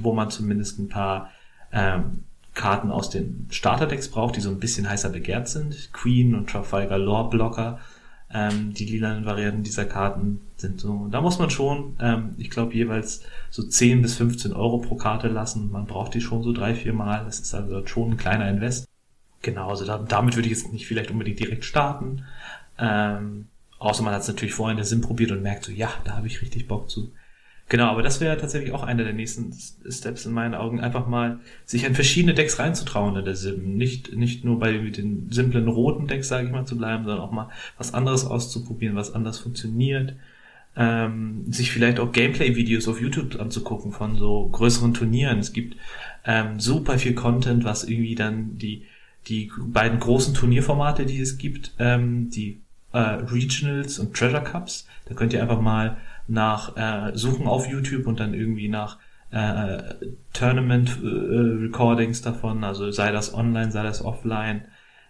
wo man zumindest ein paar ähm, Karten aus den Starterdecks braucht, die so ein bisschen heißer begehrt sind. Queen und Trafalgar Lore Blocker ähm, die lilanen Varianten dieser Karten sind so, da muss man schon, ähm, ich glaube, jeweils so 10 bis 15 Euro pro Karte lassen. Man braucht die schon so drei, vier Mal. Das ist also schon ein kleiner Invest. Genau, also da, damit würde ich jetzt nicht vielleicht unbedingt direkt starten. Ähm, außer man hat es natürlich vorher in der Sim probiert und merkt so, ja, da habe ich richtig Bock zu. Genau, aber das wäre tatsächlich auch einer der nächsten Steps in meinen Augen, einfach mal sich an verschiedene Decks reinzutrauen in der Sim. Nicht, nicht nur bei den simplen roten Decks, sage ich mal, zu bleiben, sondern auch mal was anderes auszuprobieren, was anders funktioniert. Ähm, sich vielleicht auch Gameplay-Videos auf YouTube anzugucken von so größeren Turnieren. Es gibt ähm, super viel Content, was irgendwie dann die, die beiden großen Turnierformate, die es gibt, ähm, die äh, Regionals und Treasure Cups, da könnt ihr einfach mal nach äh, Suchen auf YouTube und dann irgendwie nach äh, Tournament äh, Recordings davon, also sei das online, sei das offline,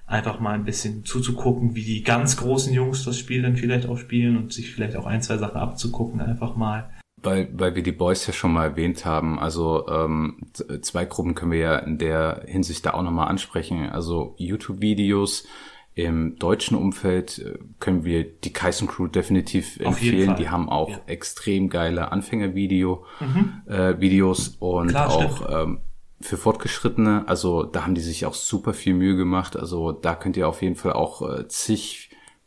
einfach mal ein bisschen zuzugucken, wie die ganz großen Jungs das Spiel dann vielleicht auch spielen und sich vielleicht auch ein, zwei Sachen abzugucken, einfach mal. Weil, weil wir die Boys ja schon mal erwähnt haben, also ähm, zwei Gruppen können wir ja in der Hinsicht da auch nochmal ansprechen. Also YouTube-Videos, im deutschen Umfeld äh, können wir die Kaisen Crew definitiv empfehlen. Die haben auch ja. extrem geile Anfängervideo, mhm. äh, Videos und Klar, auch ähm, für Fortgeschrittene. Also da haben die sich auch super viel Mühe gemacht. Also da könnt ihr auf jeden Fall auch äh, zig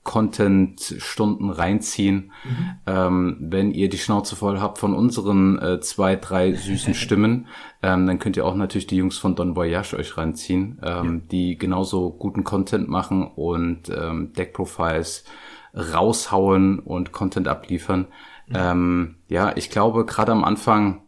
Content-Stunden reinziehen. Mhm. Ähm, wenn ihr die Schnauze voll habt von unseren äh, zwei, drei süßen [LAUGHS] Stimmen, ähm, dann könnt ihr auch natürlich die Jungs von Don Voyage euch reinziehen, ähm, ja. die genauso guten Content machen und ähm, Deck-Profiles raushauen und Content abliefern. Mhm. Ähm, ja, ich glaube, gerade am Anfang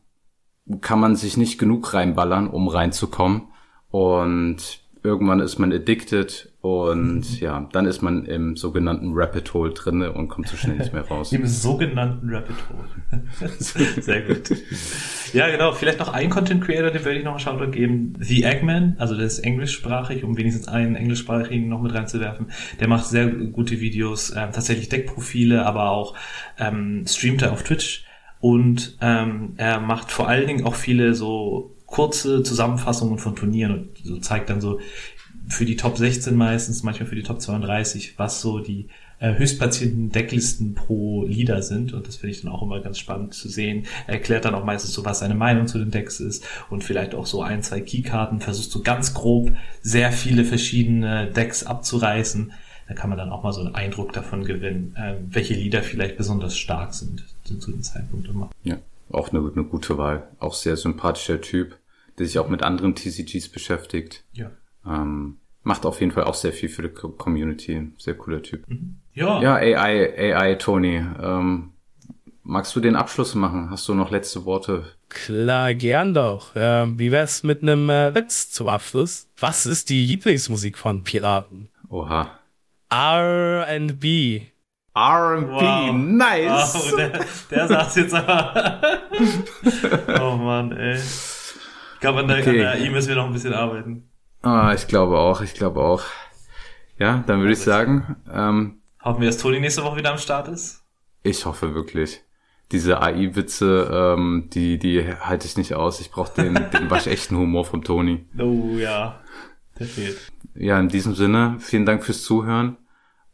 kann man sich nicht genug reinballern, um reinzukommen. Und irgendwann ist man addicted und mhm. ja, dann ist man im sogenannten Rapid Hole drinne und kommt so schnell nicht mehr [LAUGHS] raus. Im sogenannten Rapid Hole. [LAUGHS] Sehr gut. [LAUGHS] Ja, genau. Vielleicht noch ein Content Creator, den werde ich noch einen Shoutout geben. The Eggman, also der ist englischsprachig, um wenigstens einen englischsprachigen noch mit reinzuwerfen. Der macht sehr gute Videos, äh, tatsächlich Deckprofile, aber auch ähm, streamt er auf Twitch. Und ähm, er macht vor allen Dingen auch viele so kurze Zusammenfassungen von Turnieren und so zeigt dann so für die Top 16 meistens, manchmal für die Top 32, was so die äh, höchstplatzierten Decklisten pro Leader sind. Und das finde ich dann auch immer ganz spannend zu sehen. Er erklärt dann auch meistens so, was seine Meinung zu den Decks ist und vielleicht auch so ein, zwei Keykarten, versuchst so ganz grob sehr viele verschiedene Decks abzureißen. Da kann man dann auch mal so einen Eindruck davon gewinnen, äh, welche Leader vielleicht besonders stark sind zu, zu dem Zeitpunkt immer. Ja, auch eine, eine gute Wahl. Auch sehr sympathischer Typ der sich auch mit anderen TCGs beschäftigt. Ja. Ähm, macht auf jeden Fall auch sehr viel für die Co- Community. Sehr cooler Typ. Ja. Ja, AI, AI, Tony. Ähm, magst du den Abschluss machen? Hast du noch letzte Worte? Klar, gern doch. Ähm, wie wär's mit einem äh, Witz zum Abschluss? Was ist die Lieblingsmusik von Piraten? Oha. R&B. R&B, Wow. nice. Oh, der, der saß jetzt aber. [LAUGHS] oh Mann, ey. Ich glaube, an der, Okay. an der I müssen wir noch ein bisschen arbeiten. Ah, ich glaube auch, ich glaube auch. Ja, dann würde ich sagen, ähm, Hoffen wir, dass Toni nächste Woche wieder am Start ist. ich hoffe wirklich. Diese AI-Witze, ähm, die, die halte ich nicht aus. Ich brauche den, den waschechten [LAUGHS] Humor vom Toni. Oh ja, der fehlt. Ja, in diesem Sinne, vielen Dank fürs Zuhören.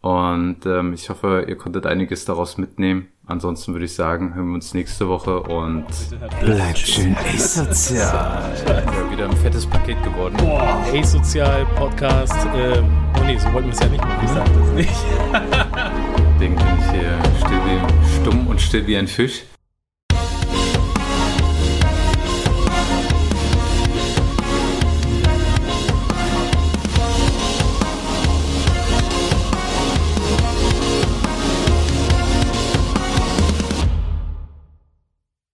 Und ähm, ich hoffe, ihr konntet einiges daraus mitnehmen. Ansonsten würde ich sagen, hören wir uns nächste Woche und bleibt schön asozial. Ja, wieder ein fettes Paket geworden. A-Sozial Podcast. Ähm, oh nee, so wollten wir es ja nicht machen. Ich sag das nicht. [LAUGHS] Deswegen bin ich hier still wie, stumm und still wie ein Fisch.